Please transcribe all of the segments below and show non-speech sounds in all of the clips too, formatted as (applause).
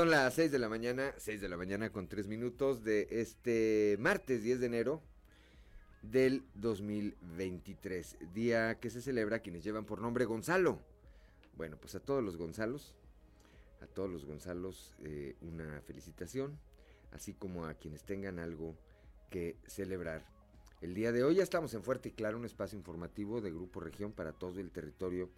Son las 6 de la mañana, 6 de la mañana con 3 minutos de este martes 10 de enero del 2023, día que se celebra quienes llevan por nombre Gonzalo. Bueno, pues a todos los Gonzalos, a todos los Gonzalos eh, una felicitación, así como a quienes tengan algo que celebrar. El día de hoy ya estamos en Fuerte y Claro, un espacio informativo de Grupo Región para todo el territorio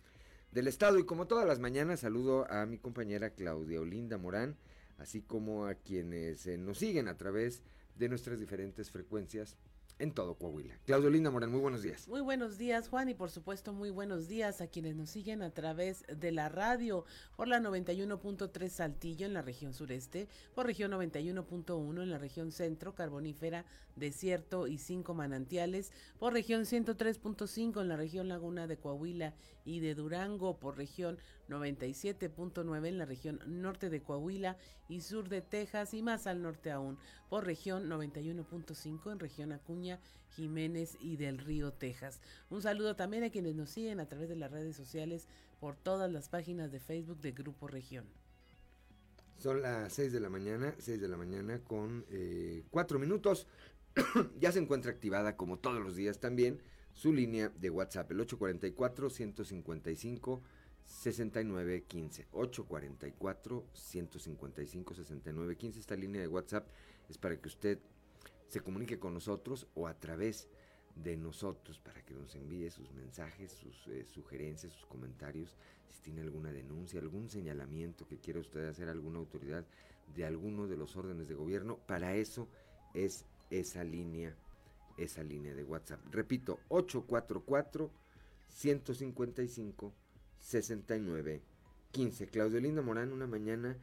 del Estado. Y como todas las mañanas, saludo a mi compañera Claudia Olinda Morán, así como a quienes eh, nos siguen a través de nuestras diferentes frecuencias en todo Coahuila. Claudio Linda Morán, muy buenos días. Muy buenos días, Juan, y por supuesto muy buenos días a quienes nos siguen a través de la radio por la 91.3 Saltillo en la región sureste, por región 91.1 en la región centro, carbonífera, desierto y cinco manantiales, por región 103.5 en la región laguna de Coahuila y de Durango, por región 97.9 en la región norte de Coahuila y sur de Texas y más al norte aún, por región 91.5 en región Acuña, Jiménez y del Río, Texas. Un saludo también a quienes nos siguen a través de las redes sociales por todas las páginas de Facebook de Grupo Región. Son las 6 de la mañana, 6 de la mañana con 4 minutos. (coughs) ya se encuentra activada como todos los días también su línea de WhatsApp, el 844 155 6915 844 155 6915 esta línea de WhatsApp es para que usted se comunique con nosotros o a través de nosotros para que nos envíe sus mensajes, sus eh, sugerencias, sus comentarios, si tiene alguna denuncia, algún señalamiento que quiera usted hacer a alguna autoridad de alguno de los órdenes de gobierno, para eso es esa línea, esa línea de WhatsApp. Repito, 844 155 69 15. Claudio Linda Morán, una mañana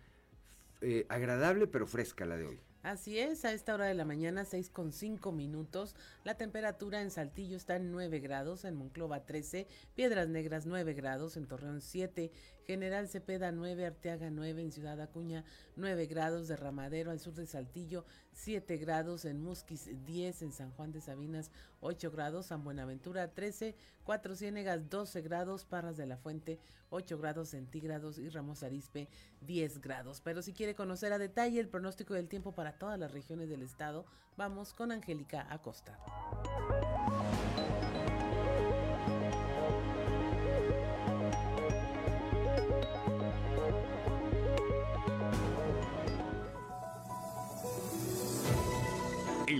eh, agradable pero fresca la de hoy. Así es, a esta hora de la mañana, 6 con 5 minutos. La temperatura en Saltillo está en 9 grados, en Monclova 13, Piedras Negras 9 grados, en Torreón 7, General Cepeda 9, Arteaga 9, en Ciudad Acuña 9 grados, Derramadero al sur de Saltillo 7 grados, en Musquis 10, en San Juan de Sabinas 8 grados, San Buenaventura 13, Cuatro Ciénegas 12 grados, Parras de la Fuente 8 grados centígrados y Ramos Arispe 10 grados. Pero si quiere conocer a detalle el pronóstico del tiempo para todas las regiones del estado, vamos con Angélica Acosta.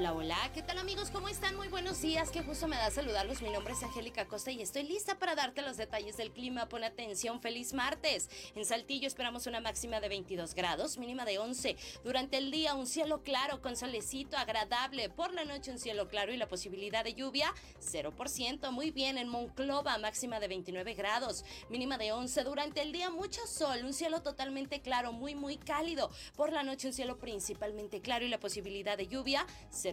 Hola, hola, ¿qué tal amigos? ¿Cómo están? Muy buenos días, qué justo me da saludarlos. Mi nombre es Angélica Costa y estoy lista para darte los detalles del clima. Pon atención, feliz martes. En Saltillo esperamos una máxima de 22 grados, mínima de 11. Durante el día un cielo claro con solecito agradable. Por la noche un cielo claro y la posibilidad de lluvia 0%. Muy bien, en Monclova máxima de 29 grados, mínima de 11. Durante el día mucho sol, un cielo totalmente claro, muy muy cálido. Por la noche un cielo principalmente claro y la posibilidad de lluvia 0%.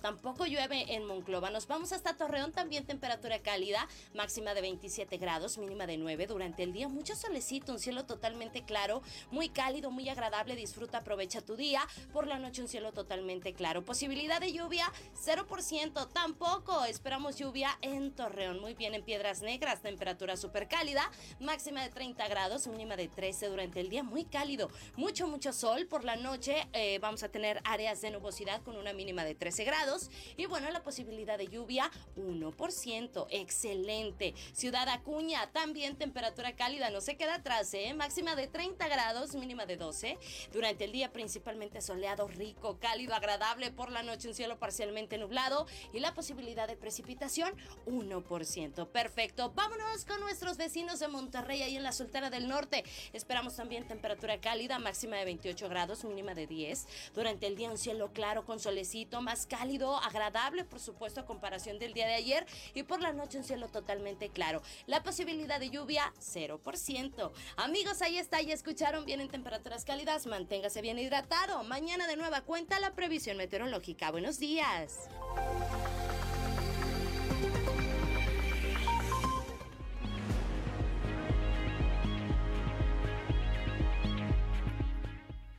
Tampoco llueve en Monclova. Nos vamos hasta Torreón, también temperatura cálida, máxima de 27 grados, mínima de 9. Durante el día mucho solecito, un cielo totalmente claro, muy cálido, muy agradable. Disfruta, aprovecha tu día. Por la noche un cielo totalmente claro. Posibilidad de lluvia 0%. Tampoco esperamos lluvia en Torreón. Muy bien en Piedras Negras, temperatura súper cálida, máxima de 30 grados, mínima de 13 durante el día, muy cálido. Mucho, mucho sol. Por la noche eh, vamos a tener áreas de nubosidad con una mínima de 3 13 grados. Y bueno, la posibilidad de lluvia 1%. Excelente. Ciudad Acuña, también temperatura cálida, no se queda atrás, ¿eh? Máxima de 30 grados, mínima de 12. Durante el día principalmente soleado, rico, cálido, agradable. Por la noche un cielo parcialmente nublado y la posibilidad de precipitación 1%. Perfecto. Vámonos con nuestros vecinos de Monterrey, ahí en la Sultana del Norte. Esperamos también temperatura cálida, máxima de 28 grados, mínima de 10. Durante el día un cielo claro con solecito, más cálido, agradable, por supuesto, a comparación del día de ayer. Y por la noche un cielo totalmente claro. La posibilidad de lluvia, 0%. Amigos, ahí está, ya escucharon, vienen temperaturas cálidas, manténgase bien hidratado. Mañana de nueva cuenta la previsión meteorológica. Buenos días.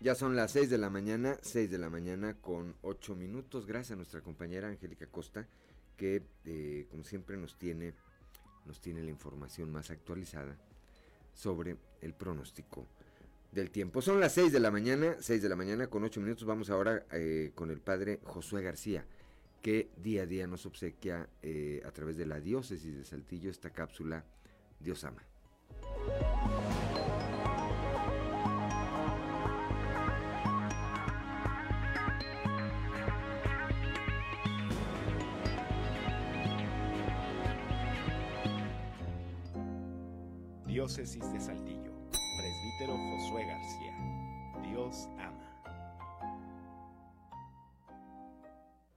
Ya son las 6 de la mañana, 6 de la mañana con 8 minutos. Gracias a nuestra compañera Angélica Costa, que eh, como siempre nos tiene, nos tiene la información más actualizada sobre el pronóstico del tiempo. Son las 6 de la mañana, 6 de la mañana con 8 minutos. Vamos ahora eh, con el padre Josué García, que día a día nos obsequia eh, a través de la diócesis de Saltillo esta cápsula Dios ama. Diócesis de Saltillo, presbítero Josué García. Dios ama.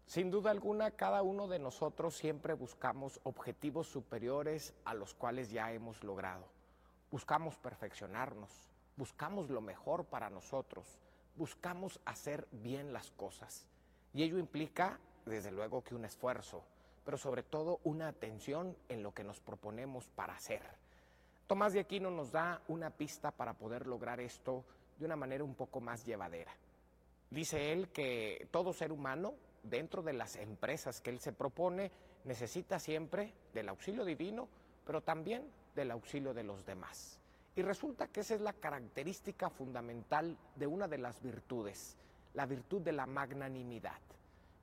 Sin duda alguna, cada uno de nosotros siempre buscamos objetivos superiores a los cuales ya hemos logrado. Buscamos perfeccionarnos, buscamos lo mejor para nosotros, buscamos hacer bien las cosas. Y ello implica, desde luego, que un esfuerzo, pero sobre todo una atención en lo que nos proponemos para hacer. Tomás de Aquino nos da una pista para poder lograr esto de una manera un poco más llevadera. Dice él que todo ser humano, dentro de las empresas que él se propone, necesita siempre del auxilio divino, pero también del auxilio de los demás. Y resulta que esa es la característica fundamental de una de las virtudes, la virtud de la magnanimidad.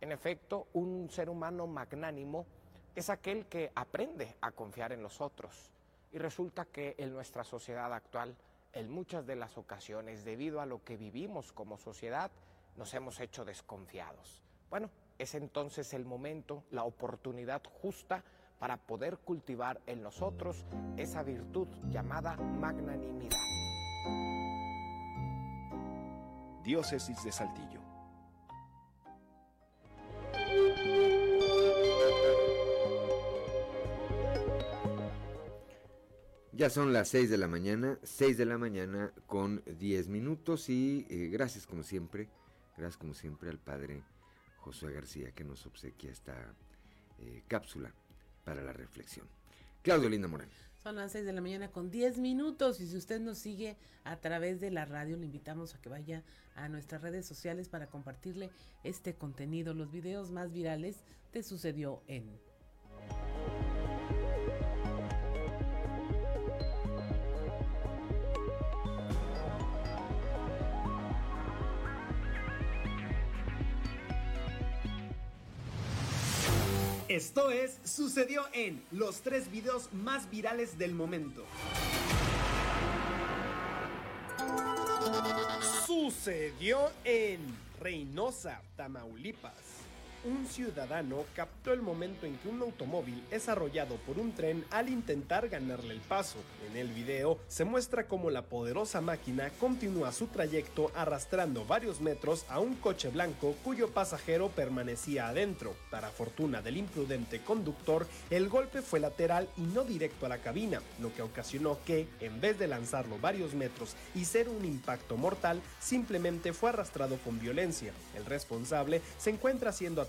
En efecto, un ser humano magnánimo es aquel que aprende a confiar en los otros, y resulta que en nuestra sociedad actual, en muchas de las ocasiones, debido a lo que vivimos como sociedad, nos hemos hecho desconfiados. Bueno, es entonces el momento, la oportunidad justa para poder cultivar en nosotros esa virtud llamada magnanimidad. Diócesis de Saltillo. Ya son las 6 de la mañana, 6 de la mañana con 10 minutos y eh, gracias como siempre, gracias como siempre al padre Josué García que nos obsequia esta eh, cápsula para la reflexión. Claudio Linda Morán. Son las 6 de la mañana con 10 minutos y si usted nos sigue a través de la radio, le invitamos a que vaya a nuestras redes sociales para compartirle este contenido, los videos más virales te sucedió en Esto es, sucedió en los tres videos más virales del momento. Sucedió en Reynosa, Tamaulipas un ciudadano captó el momento en que un automóvil es arrollado por un tren al intentar ganarle el paso. En el video se muestra cómo la poderosa máquina continúa su trayecto arrastrando varios metros a un coche blanco cuyo pasajero permanecía adentro. Para fortuna del imprudente conductor, el golpe fue lateral y no directo a la cabina, lo que ocasionó que, en vez de lanzarlo varios metros y ser un impacto mortal, simplemente fue arrastrado con violencia. El responsable se encuentra siendo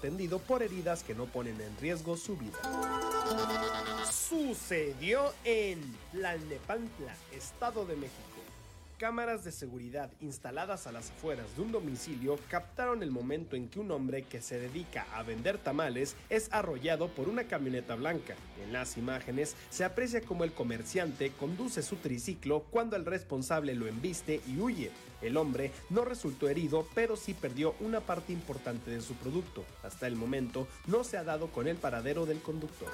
por heridas que no ponen en riesgo su vida. Sucedió en Tlalnepantla, Estado de México. Cámaras de seguridad instaladas a las afueras de un domicilio captaron el momento en que un hombre que se dedica a vender tamales es arrollado por una camioneta blanca. En las imágenes se aprecia como el comerciante conduce su triciclo cuando el responsable lo embiste y huye. El hombre no resultó herido, pero sí perdió una parte importante de su producto. Hasta el momento no se ha dado con el paradero del conductor.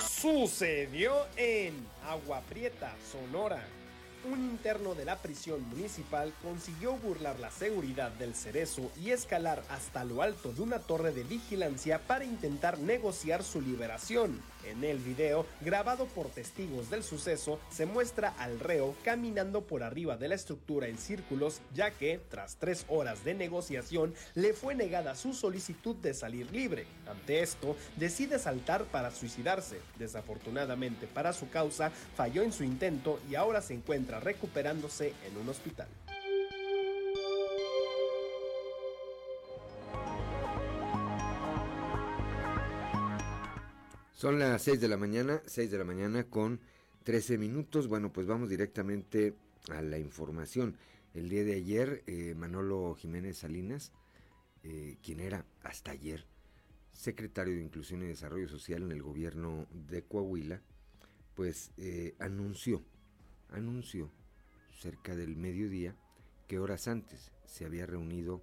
Sucedió en Agua Prieta, Sonora un interno de la prisión municipal consiguió burlar la seguridad del cerezo y escalar hasta lo alto de una torre de vigilancia para intentar negociar su liberación. En el video, grabado por testigos del suceso, se muestra al reo caminando por arriba de la estructura en círculos, ya que, tras tres horas de negociación, le fue negada su solicitud de salir libre. Ante esto, decide saltar para suicidarse. Desafortunadamente para su causa, falló en su intento y ahora se encuentra recuperándose en un hospital. Son las 6 de la mañana, 6 de la mañana con 13 minutos. Bueno, pues vamos directamente a la información. El día de ayer, eh, Manolo Jiménez Salinas, eh, quien era hasta ayer secretario de Inclusión y Desarrollo Social en el gobierno de Coahuila, pues eh, anunció, anunció cerca del mediodía que horas antes se había reunido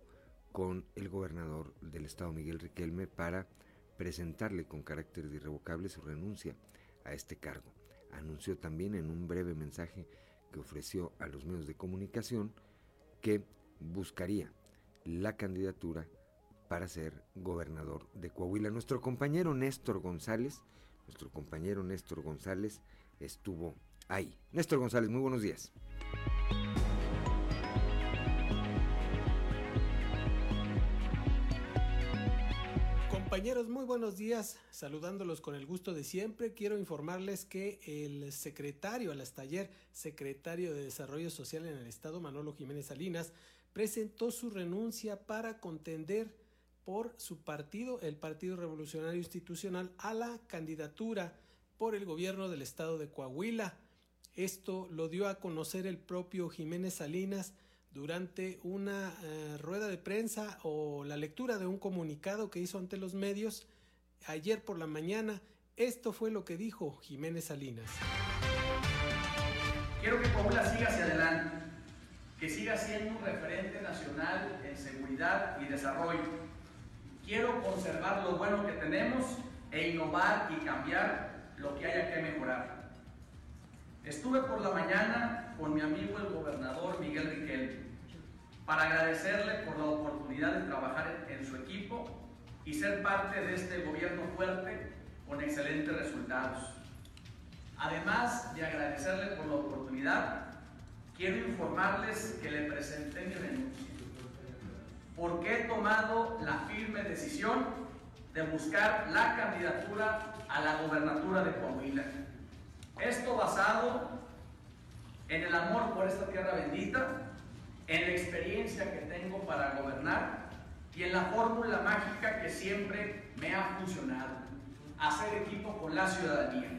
con el gobernador del estado Miguel Riquelme para presentarle con carácter irrevocable su renuncia a este cargo. Anunció también en un breve mensaje que ofreció a los medios de comunicación que buscaría la candidatura para ser gobernador de Coahuila. Nuestro compañero Néstor González, nuestro compañero Néstor González estuvo ahí. Néstor González, muy buenos días. Compañeros, muy buenos días. Saludándolos con el gusto de siempre, quiero informarles que el secretario al taller, secretario de Desarrollo Social en el Estado, Manolo Jiménez Salinas, presentó su renuncia para contender por su partido, el Partido Revolucionario Institucional, a la candidatura por el gobierno del Estado de Coahuila. Esto lo dio a conocer el propio Jiménez Salinas durante una eh, rueda de prensa o la lectura de un comunicado que hizo ante los medios ayer por la mañana. Esto fue lo que dijo Jiménez Salinas. Quiero que Coahuila siga hacia adelante, que siga siendo un referente nacional en seguridad y desarrollo. Quiero conservar lo bueno que tenemos e innovar y cambiar lo que haya que mejorar. Estuve por la mañana con mi amigo el gobernador Miguel Riquelme para agradecerle por la oportunidad de trabajar en su equipo y ser parte de este gobierno fuerte con excelentes resultados. Además de agradecerle por la oportunidad, quiero informarles que le presenté mi renuncia, porque he tomado la firme decisión de buscar la candidatura a la gobernatura de Coahuila. Esto basado en el amor por esta tierra bendita en la experiencia que tengo para gobernar y en la fórmula mágica que siempre me ha funcionado, hacer equipo con la ciudadanía.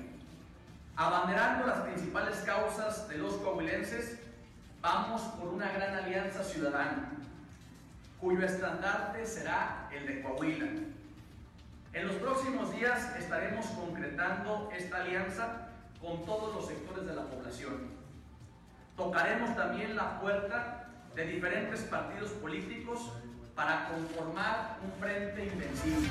Abanderando las principales causas de los coahuilenses, vamos por una gran alianza ciudadana, cuyo estandarte será el de Coahuila. En los próximos días estaremos concretando esta alianza con todos los sectores de la población. Tocaremos también la puerta de diferentes partidos políticos para conformar un frente invencible.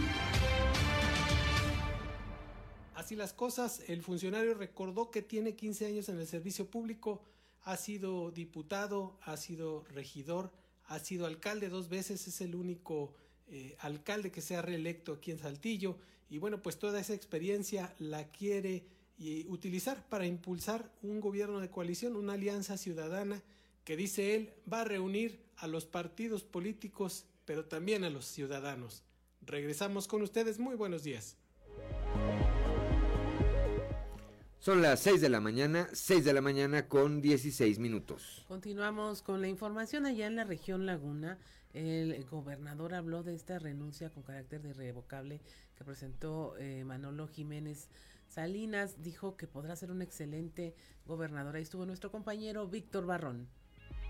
Así las cosas, el funcionario recordó que tiene 15 años en el servicio público, ha sido diputado, ha sido regidor, ha sido alcalde dos veces, es el único eh, alcalde que se ha reelecto aquí en Saltillo y bueno, pues toda esa experiencia la quiere y utilizar para impulsar un gobierno de coalición, una alianza ciudadana que dice él va a reunir a los partidos políticos, pero también a los ciudadanos. Regresamos con ustedes, muy buenos días. Son las 6 de la mañana, 6 de la mañana con 16 minutos. Continuamos con la información allá en la región Laguna. El gobernador habló de esta renuncia con carácter de irrevocable que presentó eh, Manolo Jiménez Salinas dijo que podrá ser un excelente gobernador. Ahí estuvo nuestro compañero Víctor Barrón.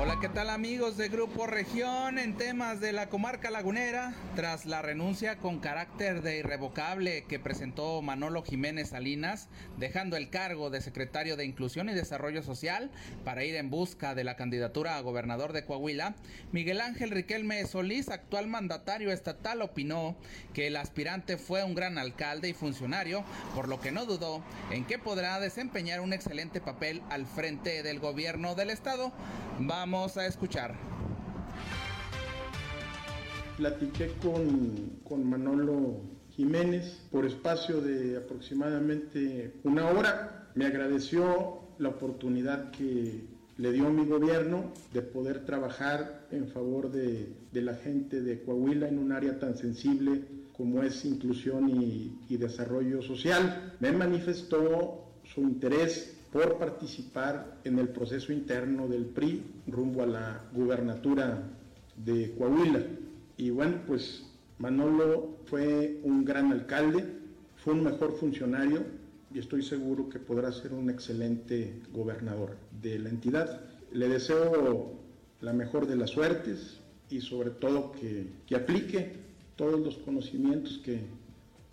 Hola, ¿qué tal amigos de Grupo Región en temas de la comarca lagunera? Tras la renuncia con carácter de irrevocable que presentó Manolo Jiménez Salinas, dejando el cargo de secretario de Inclusión y Desarrollo Social para ir en busca de la candidatura a gobernador de Coahuila, Miguel Ángel Riquelme Solís, actual mandatario estatal, opinó que el aspirante fue un gran alcalde y funcionario, por lo que no dudó en que podrá desempeñar un excelente papel al frente del gobierno del estado. Vamos a escuchar. Platiqué con, con Manolo Jiménez por espacio de aproximadamente una hora. Me agradeció la oportunidad que le dio mi gobierno de poder trabajar en favor de, de, la gente de Coahuila en un área tan sensible como es inclusión y, y desarrollo social. Me manifestó su interés por participar en el proceso interno del PRI rumbo a la gubernatura de Coahuila. Y bueno, pues Manolo fue un gran alcalde, fue un mejor funcionario y estoy seguro que podrá ser un excelente gobernador de la entidad. Le deseo la mejor de las suertes y sobre todo que, que aplique todos los conocimientos que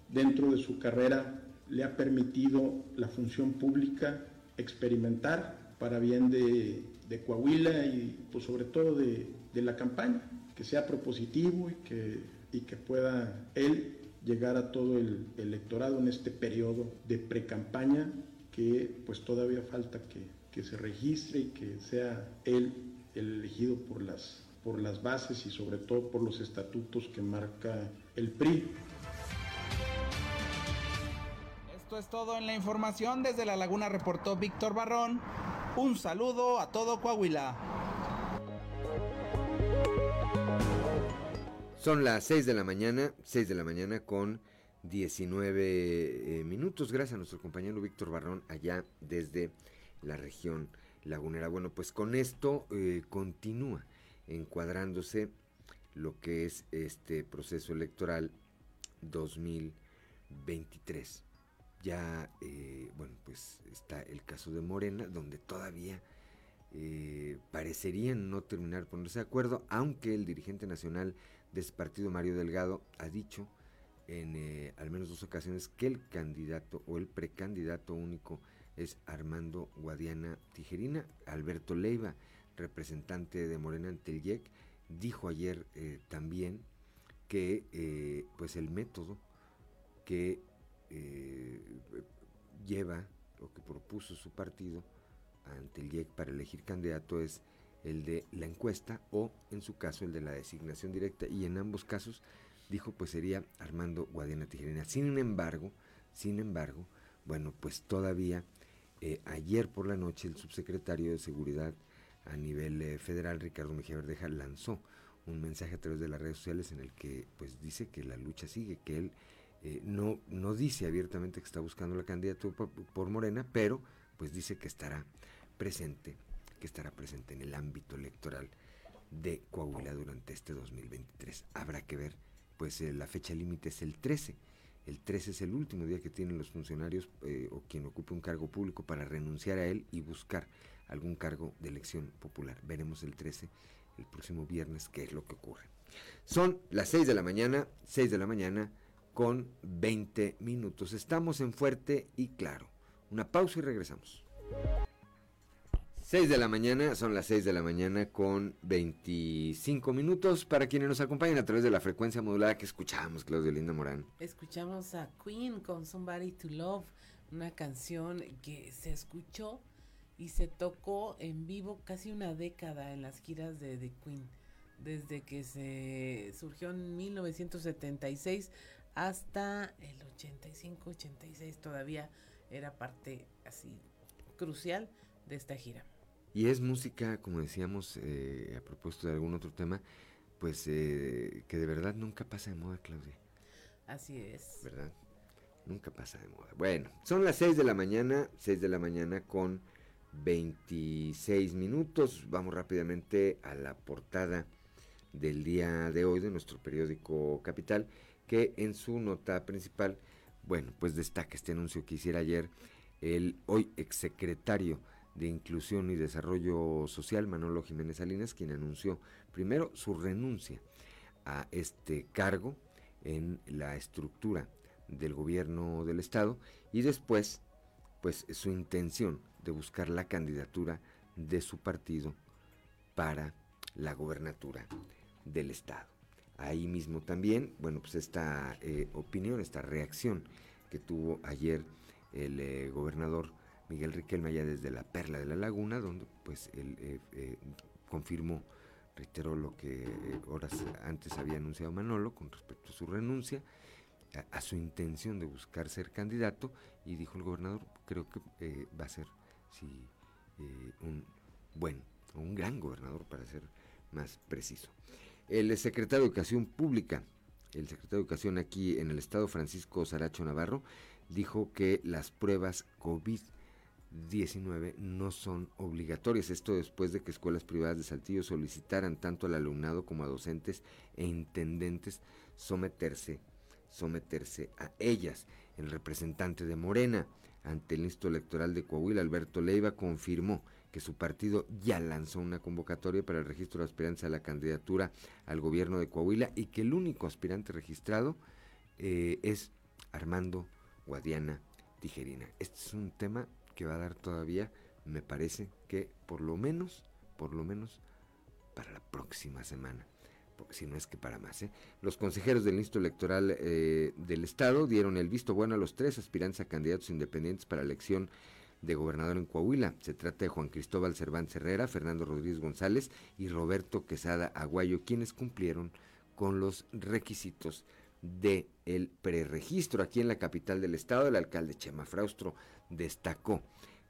dentro de su carrera le ha permitido la función pública experimentar para bien de, Coahuila y pues sobre todo de, de, la campaña, que sea propositivo y que, y que pueda él llegar a todo el electorado en este periodo de pre-campaña que pues todavía falta que, que, se registre y que sea él el elegido por las, por las bases y sobre todo por los estatutos que marca el PRI. Es todo en la información. Desde La Laguna reportó Víctor Barrón. Un saludo a todo Coahuila. Son las 6 de la mañana, 6 de la mañana con 19 eh, minutos. Gracias a nuestro compañero Víctor Barrón allá desde la región lagunera. Bueno, pues con esto eh, continúa encuadrándose lo que es este proceso electoral 2023 ya, eh, bueno, pues está el caso de Morena, donde todavía eh, parecerían no terminar ponerse de acuerdo, aunque el dirigente nacional de ese partido, Mario Delgado, ha dicho en eh, al menos dos ocasiones que el candidato o el precandidato único es Armando Guadiana Tijerina. Alberto Leiva, representante de Morena ante el IEC, dijo ayer también que pues el método que eh, lleva o que propuso su partido ante el IEC para elegir candidato es el de la encuesta o en su caso el de la designación directa y en ambos casos dijo pues sería Armando Guadiana Tijerina. Sin embargo, sin embargo, bueno pues todavía eh, ayer por la noche el subsecretario de Seguridad a nivel eh, federal Ricardo Mejía Verdeja lanzó un mensaje a través de las redes sociales en el que pues dice que la lucha sigue, que él eh, no, no dice abiertamente que está buscando la candidatura por, Morena, pero pues dice que estará presente, que estará presente en el ámbito electoral de Coahuila durante este 2023. Habrá que ver, pues eh, la fecha límite es el 13. El 13 es el último día que tienen los funcionarios eh, o quien ocupe un cargo público para renunciar a él y buscar algún cargo de elección popular. Veremos el 13, el próximo viernes, qué es lo que ocurre. Son las 6 de la mañana, 6 de la mañana con 20 minutos. Estamos en Fuerte y Claro. Una pausa y regresamos. 6 de la mañana, son las 6 de la mañana con 25 minutos para quienes nos acompañan a través de la frecuencia modulada que escuchamos, Claudio Linda Morán. Escuchamos a Queen con Somebody to Love, una canción que se escuchó y se tocó en vivo casi una década en las giras de The Queen. Desde que se surgió en 1976 hasta el 85, 86 todavía era parte así crucial de esta gira. Y es música, como decíamos eh, a propósito de algún otro tema, pues eh, que de verdad nunca pasa de moda, Claudia. Así es. ¿Verdad? Nunca pasa de moda. Bueno, son las 6 de la mañana, 6 de la mañana con 26 minutos. Vamos rápidamente a la portada del día de hoy de nuestro periódico Capital, que en su nota principal, bueno, pues destaca este anuncio que hiciera ayer el hoy exsecretario de Inclusión y Desarrollo Social, Manolo Jiménez Salinas, quien anunció primero su renuncia a este cargo en la estructura del gobierno del estado y después pues su intención de buscar la candidatura de su partido para la gobernatura del estado. Ahí mismo también, bueno, pues esta eh, opinión, esta reacción que tuvo ayer el eh, gobernador Miguel Riquelme allá desde la Perla de la Laguna, donde pues él eh, confirmó, reiteró lo que horas antes había anunciado Manolo con respecto a su renuncia, a, su intención de buscar ser candidato, y dijo el gobernador, creo que va a ser un buen, un gran gobernador para ser más preciso. El secretario de Educación Pública, el secretario de Educación aquí en el estado, Francisco Saracho Navarro, dijo que las pruebas COVID-19 no son obligatorias. Esto después de que escuelas privadas de Saltillo solicitaran tanto al alumnado como a docentes e intendentes someterse, someterse a ellas. El representante de Morena ante el Instituto Electoral de Coahuila, Alberto Leiva, confirmó que su partido ya lanzó una convocatoria para el registro de aspirantes a la candidatura al gobierno de Coahuila y que el único aspirante registrado eh, es Armando Guadiana Tijerina. Este es un tema que va a dar todavía, me parece que por lo menos, por lo menos para la próxima semana si no es que para más. ¿eh? Los consejeros del Instituto Electoral eh, del Estado dieron el visto bueno a los tres aspirantes a candidatos independientes para la elección de gobernador en Coahuila. Se trata de Juan Cristóbal Cervantes Herrera, Fernando Rodríguez González y Roberto Quesada Aguayo, quienes cumplieron con los requisitos del el preregistro. Aquí en la capital del estado, el alcalde Chema Fraustro destacó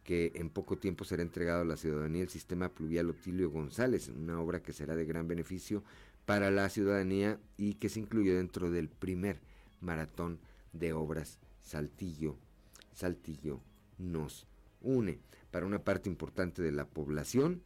que en poco tiempo será entregado a la ciudadanía el sistema pluvial Otilio González, una obra que será de gran beneficio para la ciudadanía y que se incluye dentro del primer maratón de obras Saltillo, Saltillo nos une para una parte importante de la población.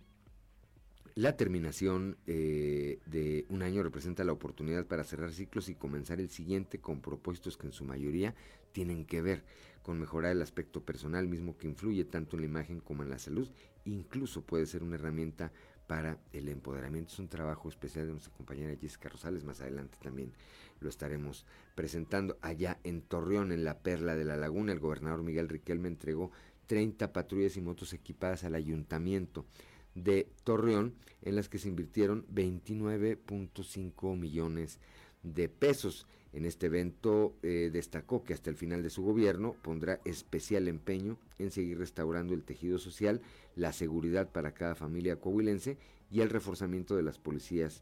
La terminación eh, de un año representa la oportunidad para cerrar ciclos y comenzar el siguiente con propósitos que en su mayoría tienen que ver con mejorar el aspecto personal mismo que influye tanto en la imagen como en la salud. Incluso puede ser una herramienta para el empoderamiento. Es un trabajo especial de nuestra compañera Jessica Rosales. Más adelante también lo estaremos presentando. Allá en Torreón, en la Perla de la Laguna, el gobernador Miguel Riquelme entregó 30 patrullas y motos equipadas al ayuntamiento de Torreón, en las que se invirtieron 29.5 millones de pesos. En este evento eh, destacó que hasta el final de su gobierno pondrá especial empeño en seguir restaurando el tejido social, la seguridad para cada familia coahuilense y el reforzamiento de las policías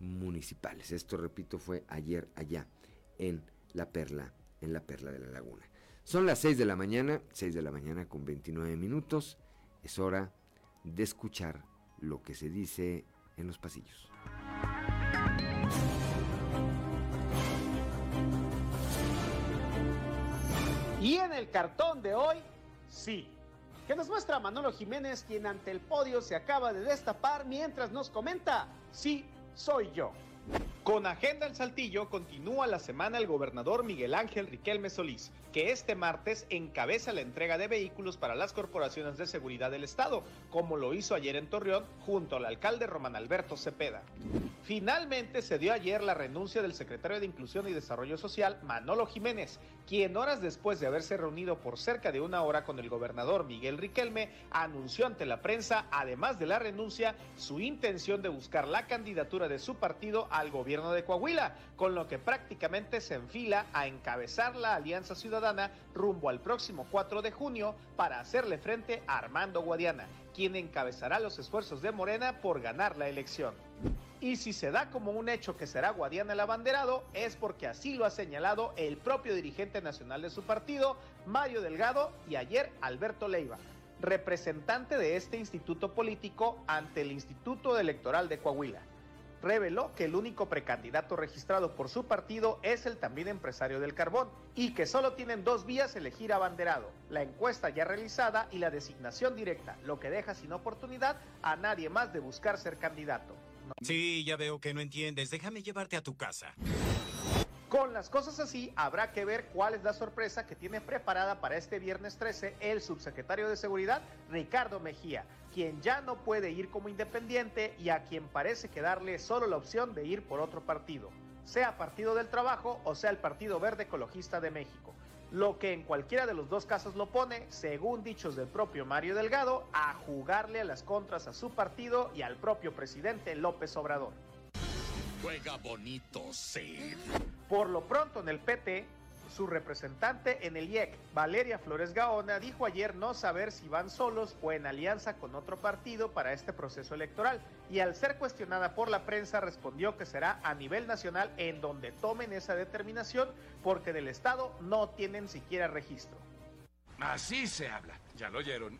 municipales. Esto, repito, fue ayer allá en La Perla, en la Perla de la Laguna. Son las 6 de la mañana, 6 de la mañana con 29 minutos. Es hora de escuchar lo que se dice en los pasillos. Y en el cartón de hoy, sí. Que nos muestra Manolo Jiménez, quien ante el podio se acaba de destapar mientras nos comenta, sí, soy yo. Con Agenda El Saltillo continúa la semana el gobernador Miguel Ángel Riquelme Solís, que este martes encabeza la entrega de vehículos para las corporaciones de seguridad del Estado, como lo hizo ayer en Torreón junto al alcalde Román Alberto Cepeda. Finalmente se dio ayer la renuncia del secretario de Inclusión y Desarrollo Social, Manolo Jiménez, quien horas después de haberse reunido por cerca de una hora con el gobernador Miguel Riquelme, anunció ante la prensa, además de la renuncia, su intención de buscar la candidatura de su partido al gobierno de Coahuila, con lo que prácticamente se enfila a encabezar la Alianza Ciudadana rumbo al próximo 4 de junio para hacerle frente a Armando Guadiana, quien encabezará los esfuerzos de Morena por ganar la elección. Y si se da como un hecho que será Guadiana el abanderado, es porque así lo ha señalado el propio dirigente nacional de su partido, Mario Delgado, y ayer Alberto Leiva, representante de este instituto político ante el Instituto Electoral de Coahuila. Reveló que el único precandidato registrado por su partido es el también empresario del carbón y que solo tienen dos vías elegir abanderado, la encuesta ya realizada y la designación directa, lo que deja sin oportunidad a nadie más de buscar ser candidato. Sí, ya veo que no entiendes. Déjame llevarte a tu casa. Con las cosas así, habrá que ver cuál es la sorpresa que tiene preparada para este viernes 13 el subsecretario de Seguridad, Ricardo Mejía, quien ya no puede ir como independiente y a quien parece quedarle solo la opción de ir por otro partido, sea Partido del Trabajo o sea el Partido Verde Ecologista de México. Lo que en cualquiera de los dos casos lo pone, según dichos del propio Mario Delgado, a jugarle a las contras a su partido y al propio presidente López Obrador. Juega bonito, sí. Por lo pronto en el PT, su representante en el IEC, Valeria Flores Gaona, dijo ayer no saber si van solos o en alianza con otro partido para este proceso electoral y al ser cuestionada por la prensa respondió que será a nivel nacional en donde tomen esa determinación porque del Estado no tienen siquiera registro. Así se habla. Ya lo oyeron.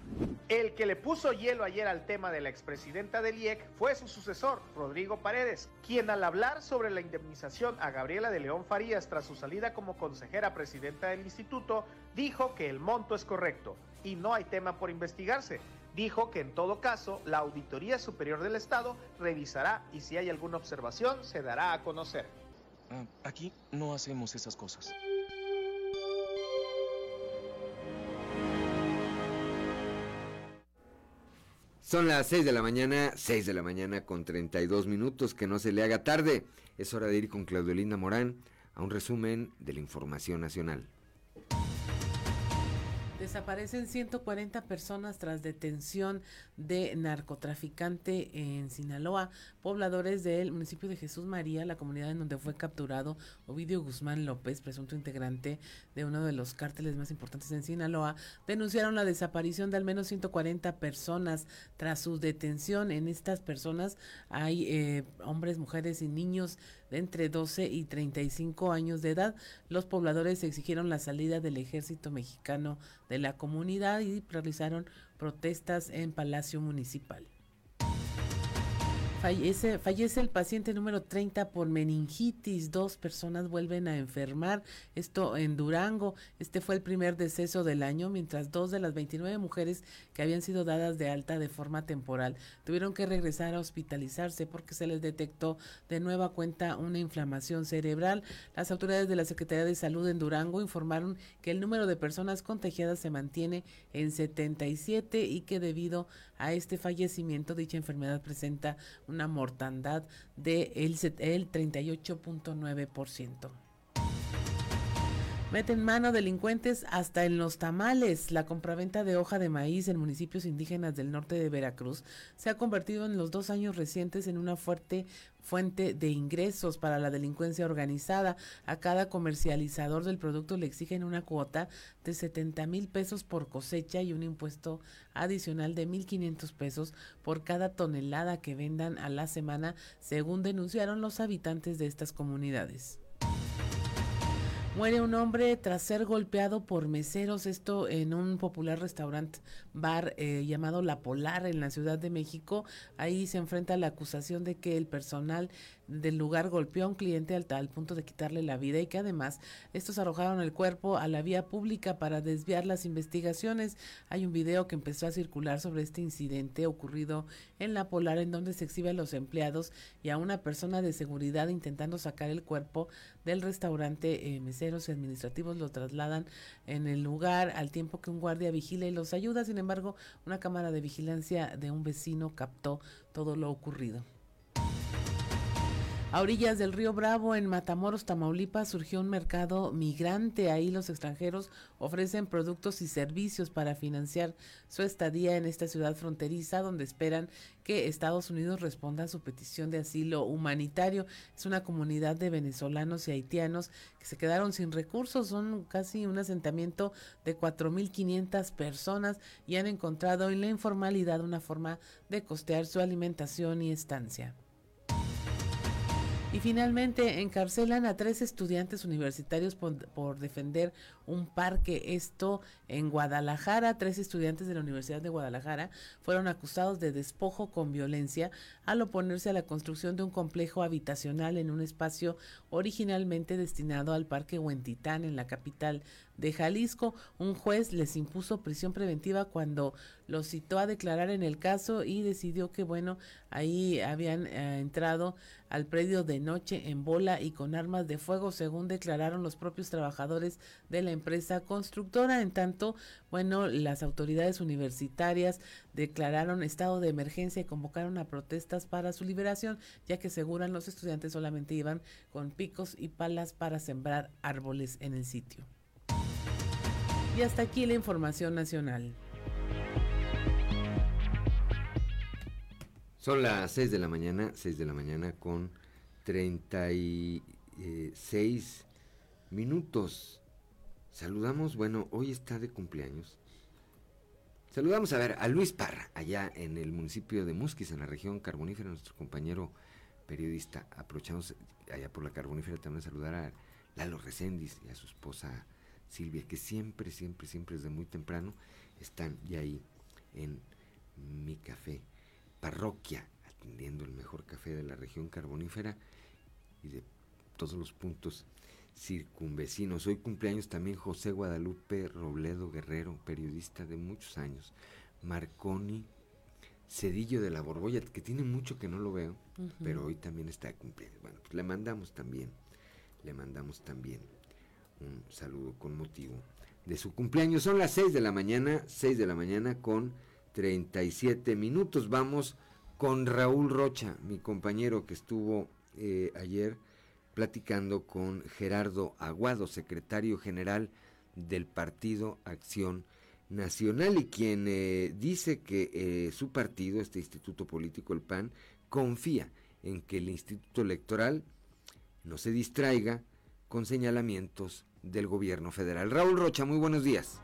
El que le puso hielo ayer al tema de la expresidenta del IEC fue su sucesor, Rodrigo Paredes, quien al hablar sobre la indemnización a Gabriela de León Farías tras su salida como consejera presidenta del instituto, dijo que el monto es correcto y no hay tema por investigarse. Dijo que en todo caso la Auditoría Superior del Estado revisará y si hay alguna observación se dará a conocer. Ah, aquí no hacemos esas cosas. Son las 6 de la mañana, 6 de la mañana con 32 minutos, que no se le haga tarde. Es hora de ir con Claudelina Morán a un resumen de la información nacional. Desaparecen 140 personas tras detención de narcotraficante en Sinaloa. Pobladores del municipio de Jesús María, la comunidad en donde fue capturado Ovidio Guzmán López, presunto integrante de uno de los cárteles más importantes en Sinaloa, denunciaron la desaparición de al menos 140 personas tras su detención. En estas personas hay eh, hombres, mujeres y niños de entre 12 y 35 años de edad. Los pobladores exigieron la salida del ejército mexicano de la comunidad y realizaron protestas en Palacio Municipal. Fallece, fallece el paciente número 30 por meningitis. Dos personas vuelven a enfermar. Esto en Durango. Este fue el primer deceso del año, mientras dos de las 29 mujeres que habían sido dadas de alta de forma temporal tuvieron que regresar a hospitalizarse porque se les detectó de nueva cuenta una inflamación cerebral. Las autoridades de la Secretaría de Salud en Durango informaron que el número de personas contagiadas se mantiene en 77 y que debido a este fallecimiento dicha enfermedad presenta una mortandad del de el 38.9%. Meten mano delincuentes hasta en los tamales. La compraventa de hoja de maíz en municipios indígenas del norte de Veracruz se ha convertido en los dos años recientes en una fuerte fuente de ingresos para la delincuencia organizada. A cada comercializador del producto le exigen una cuota de 70 mil pesos por cosecha y un impuesto adicional de 1.500 pesos por cada tonelada que vendan a la semana, según denunciaron los habitantes de estas comunidades. Muere un hombre tras ser golpeado por meseros, esto en un popular restaurante bar eh, llamado La Polar en la Ciudad de México. Ahí se enfrenta la acusación de que el personal del lugar golpeó a un cliente al punto de quitarle la vida y que además estos arrojaron el cuerpo a la vía pública para desviar las investigaciones. Hay un video que empezó a circular sobre este incidente ocurrido en La Polar en donde se exhibe a los empleados y a una persona de seguridad intentando sacar el cuerpo del restaurante. Eh, meseros y administrativos lo trasladan en el lugar al tiempo que un guardia vigila y los ayuda. Sin embargo, una cámara de vigilancia de un vecino captó todo lo ocurrido. A orillas del río Bravo, en Matamoros, Tamaulipas, surgió un mercado migrante. Ahí los extranjeros ofrecen productos y servicios para financiar su estadía en esta ciudad fronteriza, donde esperan que Estados Unidos responda a su petición de asilo humanitario. Es una comunidad de venezolanos y haitianos que se quedaron sin recursos. Son casi un asentamiento de 4.500 personas y han encontrado en la informalidad una forma de costear su alimentación y estancia. Y finalmente encarcelan a tres estudiantes universitarios por, defender un parque. Esto en Guadalajara. Tres estudiantes de la Universidad de Guadalajara fueron acusados de despojo con violencia al oponerse a la construcción de un complejo habitacional en un espacio originalmente destinado al Parque Huentitán en la capital de Jalisco. Un juez les impuso prisión preventiva cuando los citó a declarar en el caso y decidió que, bueno, ahí habían eh, entrado al predio de noche en bola y con armas de fuego, según declararon los propios trabajadores de la empresa constructora. En tanto, bueno, las autoridades universitarias declararon estado de emergencia y convocaron a protestas para su liberación, ya que aseguran los estudiantes solamente iban con picos y palas para sembrar árboles en el sitio. Y hasta aquí la información nacional. Son las 6 de la mañana, 6 de la mañana con 36 minutos. Saludamos, bueno, hoy está de cumpleaños. Saludamos a ver a Luis Parra, allá en el municipio de Musquis, en la región carbonífera, nuestro compañero periodista. Aprovechamos allá por la carbonífera también a saludar a Lalo Recendis y a su esposa Silvia, que siempre, siempre, siempre desde muy temprano están ya ahí en mi café parroquia, atendiendo el mejor café de la región carbonífera y de todos los puntos circunvecinos. Hoy cumpleaños también José Guadalupe Robledo Guerrero, periodista de muchos años. Marconi Cedillo de la Borbolla, que tiene mucho que no lo veo, pero hoy también está de cumpleaños. Bueno, pues le mandamos también, le mandamos también un saludo con motivo de su cumpleaños. Son las 6 de la mañana, 6 de la mañana con 37 minutos. Vamos con Raúl Rocha, mi compañero que estuvo eh, ayer platicando con Gerardo Aguado, secretario general del Partido Acción Nacional y quien eh, dice que eh, su partido, este instituto político, el PAN, confía en que el instituto electoral no se distraiga con señalamientos del gobierno federal. Raúl Rocha, muy buenos días.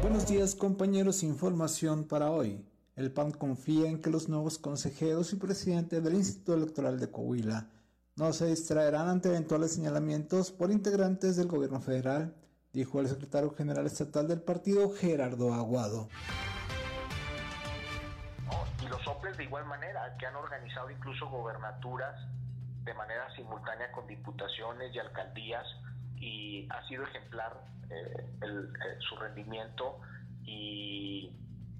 Buenos días compañeros, información para hoy. El PAN confía en que los nuevos consejeros y presidente del Instituto Electoral de Coahuila no se distraerán ante eventuales señalamientos por integrantes del gobierno federal, dijo el secretario general estatal del partido Gerardo Aguado. Y los soples de igual manera, que han organizado incluso gobernaturas de manera simultánea con diputaciones y alcaldías y ha sido ejemplar eh, eh, su rendimiento y,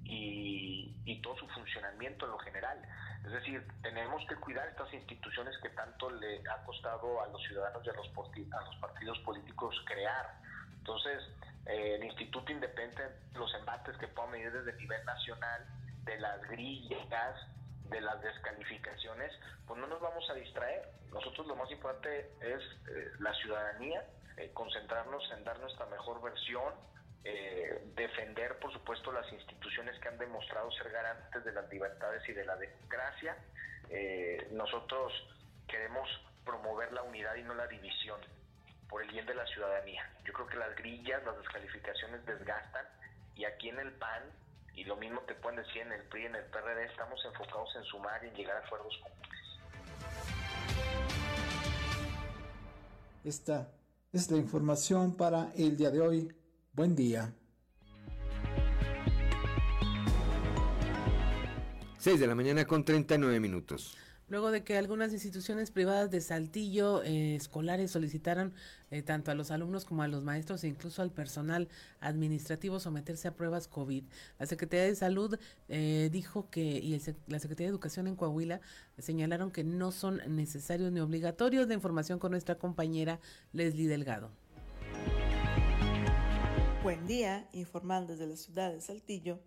y, todo su funcionamiento en lo general. Es decir, tenemos que cuidar estas instituciones que tanto le ha costado a los ciudadanos y a los, a los partidos políticos crear. Entonces, eh, el Instituto Independiente, los embates que puedan medir desde el nivel nacional, de las grillas, de las descalificaciones, pues no nos vamos a distraer. Nosotros lo más importante es la ciudadanía eh, concentrarnos en dar nuestra mejor versión, eh, defender, por supuesto, las instituciones que han demostrado ser garantes de las libertades y de la democracia. Eh, nosotros queremos promover la unidad y no la división por el bien de la ciudadanía. Yo creo que las grillas, las descalificaciones desgastan y aquí en el PAN, y lo mismo te pueden decir en el PRI, en el PRD, estamos enfocados en sumar y en llegar a acuerdos comunes. Está es la información para el día de hoy. Buen día. 6 de la mañana con 39 minutos. Luego de que algunas instituciones privadas de Saltillo eh, escolares solicitaron eh, tanto a los alumnos como a los maestros e incluso al personal administrativo someterse a pruebas COVID, la Secretaría de Salud eh, dijo que, y la Secretaría de Educación en Coahuila señalaron que no son necesarios ni obligatorios. De información con nuestra compañera Leslie Delgado. Buen día, informando desde la ciudad de Saltillo.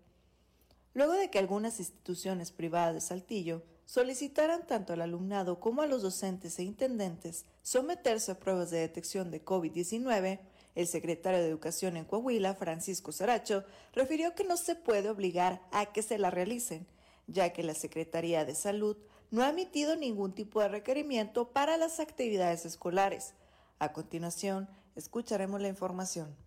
Luego de que algunas instituciones privadas de Saltillo solicitaran tanto al alumnado como a los docentes e intendentes someterse a pruebas de detección de COVID-19, el secretario de Educación en Coahuila, Francisco Saracho, refirió que no se puede obligar a que se la realicen, ya que la Secretaría de Salud no ha emitido ningún tipo de requerimiento para las actividades escolares. A continuación, escucharemos la información.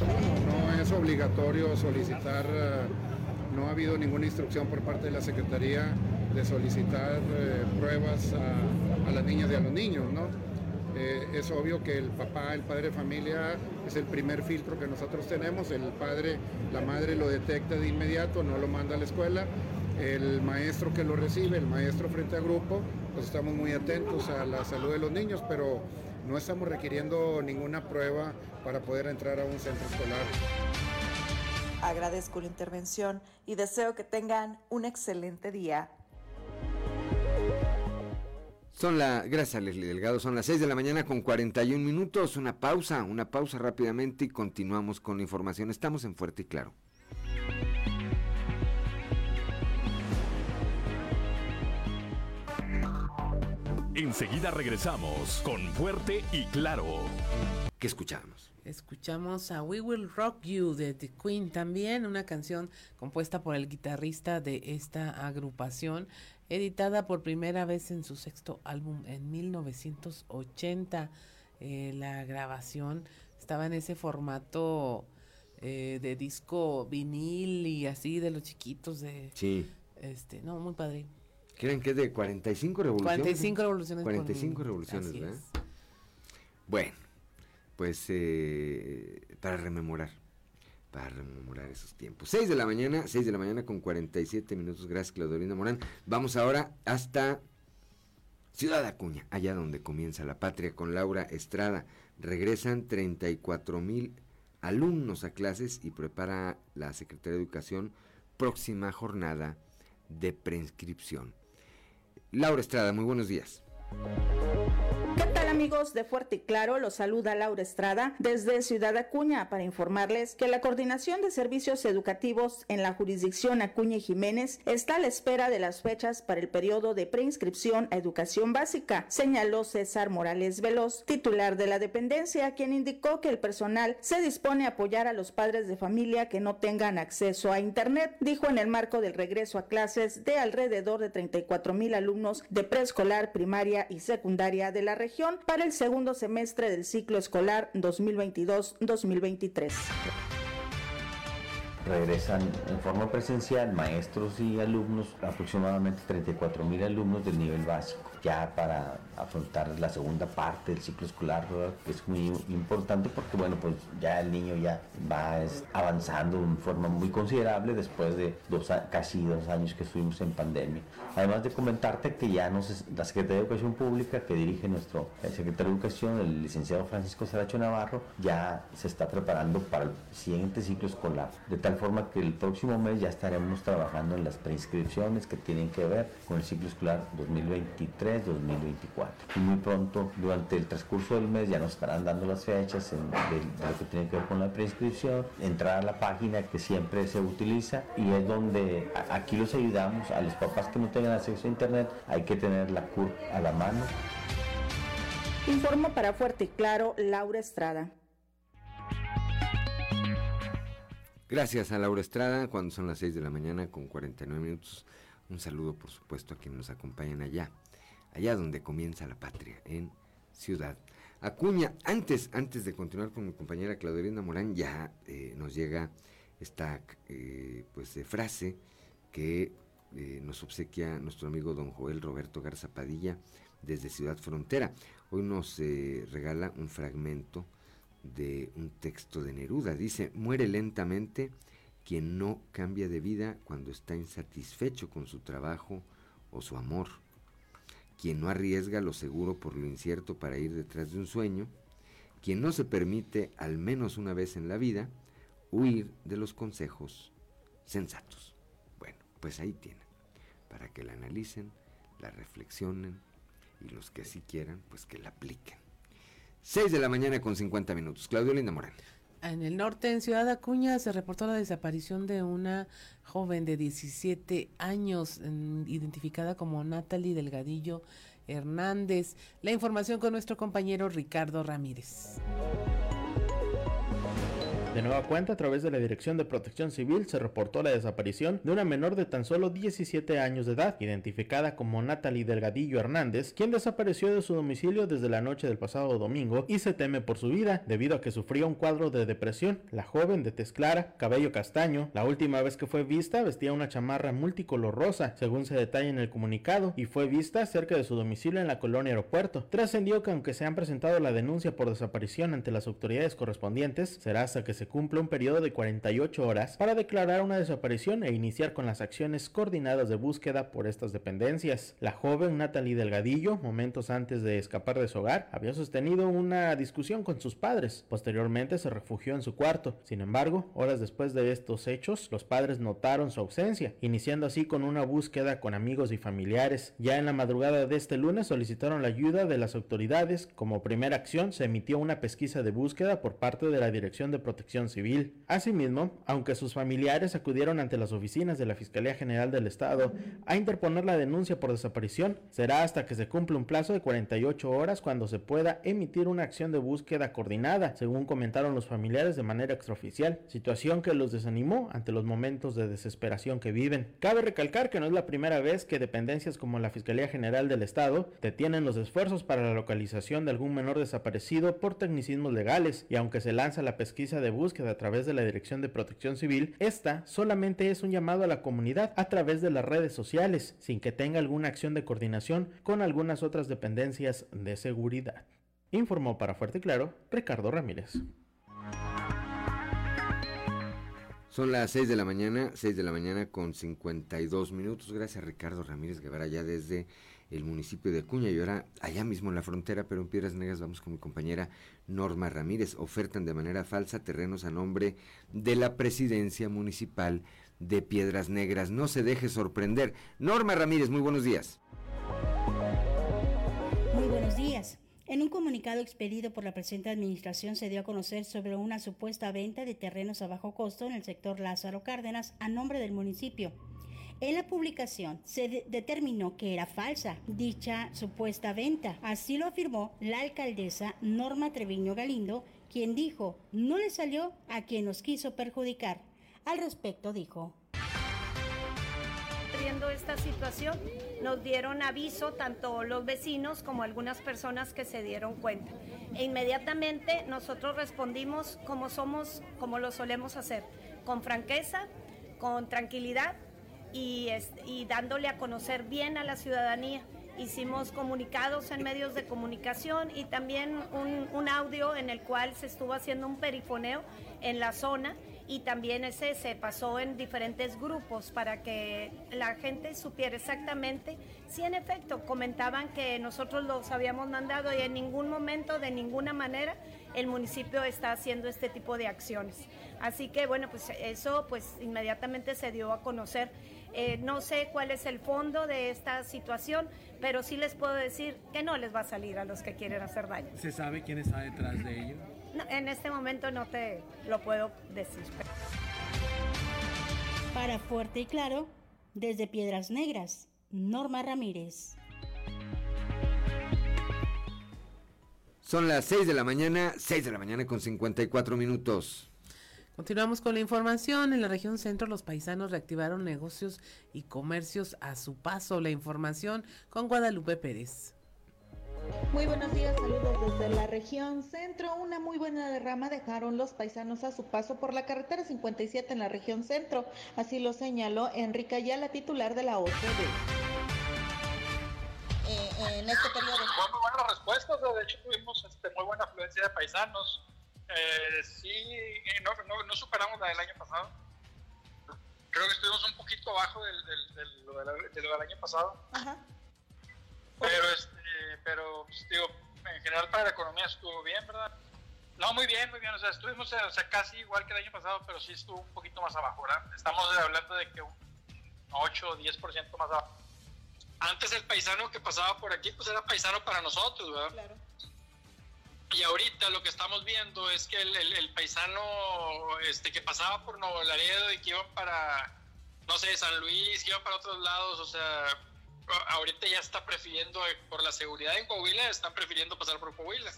No es obligatorio solicitar eh, no ha habido ninguna instrucción por parte de la Secretaría de solicitar eh, pruebas a, las niñas y a los niños, ¿no? Eh, es obvio que el papá, el padre de familia, es el primer filtro que nosotros tenemos. El padre, la madre lo detecta de inmediato, no lo manda a la escuela. El maestro que lo recibe, el maestro frente a grupo, pues estamos muy atentos a la salud de los niños, pero No estamos requiriendo ninguna prueba para poder entrar a un centro escolar. Agradezco la intervención y deseo que tengan un excelente día. Son la, gracias Leslie Delgado, son las 6 de la mañana con 41 minutos, una pausa, una pausa rápidamente y continuamos con la información. Estamos en Fuerte y Claro. Enseguida regresamos con Fuerte y Claro. ¿Qué escuchamos? Escuchamos a We Will Rock You de The Queen también, una canción compuesta por el guitarrista de esta agrupación, editada por primera vez en su sexto álbum en 1980. Eh, la grabación estaba en ese formato eh, de disco vinil y así de los chiquitos de... Sí. Este, no, muy padre. ¿Creen que es de 45 revoluciones? 45 revoluciones. 45 con... revoluciones, ¿verdad? Bueno, pues eh, para rememorar, para rememorar esos tiempos. 6 de la mañana, 6 de la mañana con 47 minutos. Gracias, Claudolina Morán. Vamos ahora hasta Ciudad Acuña, allá donde comienza la patria, con Laura Estrada. Regresan 34 mil alumnos a clases y prepara la Secretaría de Educación próxima jornada de preinscripción. Laura Estrada, muy buenos días. ¿Qué tal amigos de Fuerte y Claro? Los saluda Laura Estrada desde Ciudad Acuña para informarles que la Coordinación de Servicios Educativos en la jurisdicción Acuña y Jiménez está a la espera de las fechas para el periodo de preinscripción a educación básica, señaló César Morales Veloz, titular de la dependencia, quien indicó que el personal se dispone a apoyar a los padres de familia que no tengan acceso a Internet, dijo en el marco del regreso a clases de alrededor de 34 mil alumnos de preescolar, primaria y secundaria de la región para el segundo semestre del ciclo escolar 2022-2023 regresan en forma presencial maestros y alumnos, aproximadamente 34 mil alumnos del nivel básico, ya para afrontar la segunda parte del ciclo escolar, que es muy importante porque bueno, pues ya el niño ya va avanzando en forma muy considerable después de dos, casi dos años que estuvimos en pandemia. Además de comentarte que ya nos, la Secretaría de Educación Pública que dirige nuestro secretario de Educación, el licenciado Francisco Saracho Navarro, ya se está preparando para el siguiente ciclo escolar, de tal forma que el próximo mes ya estaremos trabajando en las preinscripciones que tienen que ver con el ciclo escolar 2023-2024. Y muy pronto, durante el transcurso del mes, ya nos estarán dando las fechas de, lo que tiene que ver con la preinscripción, entrar a la página que siempre se utiliza y es donde aquí los ayudamos a los papás que no tengan acceso a internet, hay que tener la CURP a la mano. Informo para Fuerte y Claro, Laura Estrada. Gracias a Laura Estrada, cuando son las 6 de la mañana con 49 minutos. Un saludo, por supuesto, a quienes nos acompañan allá, allá donde comienza la patria, en Ciudad Acuña. Antes, antes de continuar con mi compañera Claudelina Morán, ya eh, nos llega esta eh, pues, frase que eh, nos obsequia nuestro amigo don Joel Roberto Garza Padilla desde Ciudad Frontera. Hoy nos regala un fragmento de un texto de Neruda. Dice, muere lentamente quien no cambia de vida cuando está insatisfecho con su trabajo o su amor, quien no arriesga lo seguro por lo incierto para ir detrás de un sueño, quien no se permite, al menos una vez en la vida, huir de los consejos sensatos. Bueno, pues ahí tienen, para que la analicen, la reflexionen y los que sí quieran, pues que la apliquen. 6 de la mañana con 50 minutos. Claudio Linda Morán. En el norte, en Ciudad Acuña, se reportó la desaparición de una joven de 17 años, identificada como Natalie Delgadillo Hernández. La información con nuestro compañero Ricardo Ramírez. De nueva cuenta, a través de la Dirección de Protección Civil se reportó la desaparición de una menor de tan solo 17 años de edad, identificada como Natalie Delgadillo Hernández, quien desapareció de su domicilio desde la noche del pasado domingo y se teme por su vida debido a que sufría un cuadro de depresión. La joven de tez clara, cabello castaño, la última vez que fue vista vestía una chamarra multicolor rosa, según se detalla en el comunicado, y fue vista cerca de su domicilio en la colonia aeropuerto. Trascendió que aunque se han presentado la denuncia por desaparición ante las autoridades correspondientes, será hasta que se se cumpla un periodo de 48 horas para declarar una desaparición e iniciar con las acciones coordinadas de búsqueda por estas dependencias. La joven Natalie Delgadillo, momentos antes de escapar de su hogar, había sostenido una discusión con sus padres. Posteriormente se refugió en su cuarto. Sin embargo, horas después de estos hechos, los padres notaron su ausencia, iniciando así con una búsqueda con amigos y familiares. Ya en la madrugada de este lunes solicitaron la ayuda de las autoridades. Como primera acción se emitió una pesquisa de búsqueda por parte de la Dirección de Protección Civil. Asimismo, aunque sus familiares acudieron ante las oficinas de la Fiscalía General del Estado a interponer la denuncia por desaparición, será hasta que se cumpla un plazo de 48 horas cuando se pueda emitir una acción de búsqueda coordinada, según comentaron los familiares de manera extraoficial, situación que los desanimó ante los momentos de desesperación que viven. Cabe recalcar que no es la primera vez que dependencias como la Fiscalía General del Estado detienen los esfuerzos para la localización de algún menor desaparecido por tecnicismos legales, y aunque se lanza la pesquisa de búsqueda a través de la Dirección de Protección Civil, esta solamente es un llamado a la comunidad a través de las redes sociales, sin que tenga alguna acción de coordinación con algunas otras dependencias de seguridad. Informó para Fuerte y Claro Ricardo Ramírez. Son las 6 de la mañana, 6 de la mañana con 52 minutos. Gracias Ricardo Ramírez Guevara, ya desde el municipio de Acuña y ahora allá mismo en la frontera, pero en Piedras Negras vamos con mi compañera Norma Ramírez. Ofertan de manera falsa terrenos a nombre de la presidencia municipal de Piedras Negras. No se deje sorprender. Norma Ramírez, muy buenos días. Muy buenos días. En un comunicado expedido por la presente administración se dio a conocer sobre una supuesta venta de terrenos a bajo costo en el sector Lázaro Cárdenas a nombre del municipio. En la publicación se de determinó que era falsa dicha supuesta venta. Así lo afirmó la alcaldesa Norma Treviño Galindo, quien dijo, no le salió a quien nos quiso perjudicar. Al respecto dijo. Viendo esta situación, nos dieron aviso tanto los vecinos como algunas personas que se dieron cuenta. E inmediatamente nosotros respondimos como somos, como lo solemos hacer, con franqueza, con tranquilidad y, y dándole a conocer bien a la ciudadanía. Hicimos comunicados en medios de comunicación y también un, un audio en el cual se estuvo haciendo un perifoneo en la zona y también ese se pasó en diferentes grupos para que la gente supiera exactamente si en efecto comentaban que nosotros los habíamos mandado y en ningún momento, de ninguna manera, el municipio está haciendo este tipo de acciones. Así que bueno, pues eso pues inmediatamente se dio a conocer. Eh, no sé cuál es el fondo de esta situación, pero sí les puedo decir que no les va a salir a los que quieren hacer daño. ¿Se sabe quién está detrás de ello? No, en este momento no te lo puedo decir. Para Fuerte y Claro, desde Piedras Negras, Norma Ramírez. Son las 6 de la mañana, 6 de la mañana con 54 minutos. Continuamos con la información. En la región centro los paisanos reactivaron negocios y comercios a su paso. La información con Guadalupe Pérez. Muy buenos días, saludos desde la región centro. Una muy buena derrama dejaron los paisanos a su paso por la carretera 57 en la región centro. Así lo señaló Enrique Ayala, titular de la OCDE. Eh, en este periodo. Fue muy buenas respuestas, de hecho tuvimos este, muy buena afluencia de paisanos. Eh, sí, no, no, no, superamos la del año pasado. Creo que estuvimos un poquito abajo del, del, del, lo, del, de lo del año pasado. Ajá. Pero este pero pues, digo, en general para la economía estuvo bien, ¿verdad? No, muy bien, muy bien. O sea, estuvimos o sea, casi igual que el año pasado, pero sí estuvo un poquito más abajo, ¿verdad? Estamos hablando de que un 8 o 10% más abajo. Antes el paisano que pasaba por aquí, pues era paisano para nosotros, ¿verdad? Claro. Y ahorita lo que estamos viendo es que el, paisano este, que pasaba por Nuevo Laredo y que iba para, no sé, San Luis, iba para otros lados, o sea, ahorita ya está prefiriendo, eh, por la seguridad en Coahuila, están prefiriendo pasar por Coahuila.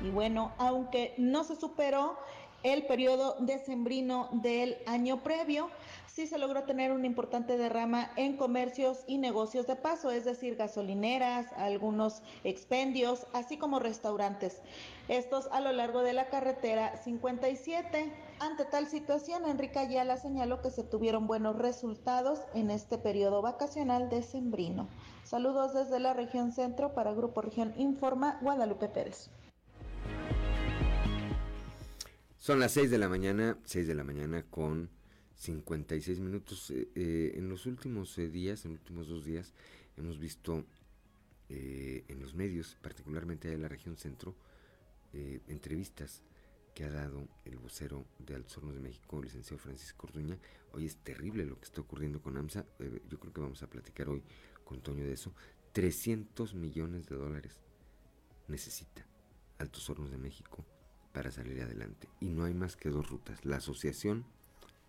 Y bueno, aunque no se superó el periodo decembrino del año previo, sí se logró tener una importante derrama en comercios y negocios de paso, es decir, gasolineras, algunos expendios, así como restaurantes. Estos a lo largo de la carretera 57. Ante tal situación, Enrique Ayala señaló que se tuvieron buenos resultados en este periodo vacacional decembrino. Saludos desde la región centro para Grupo Región Informa, Guadalupe Pérez. Son las 6 de la mañana, 6 de la mañana con 56 minutos. Eh, eh, en los últimos eh, días, en los últimos dos días, hemos visto en los medios, particularmente en la región centro, entrevistas que ha dado el vocero de Altos Hornos de México, el licenciado Francisco Orduña. Hoy es terrible lo que está ocurriendo con AMSA. yo creo que vamos a platicar hoy con Toño de eso. 300 millones de dólares necesita Altos Hornos de México para salir adelante. Y no hay más que dos rutas, la asociación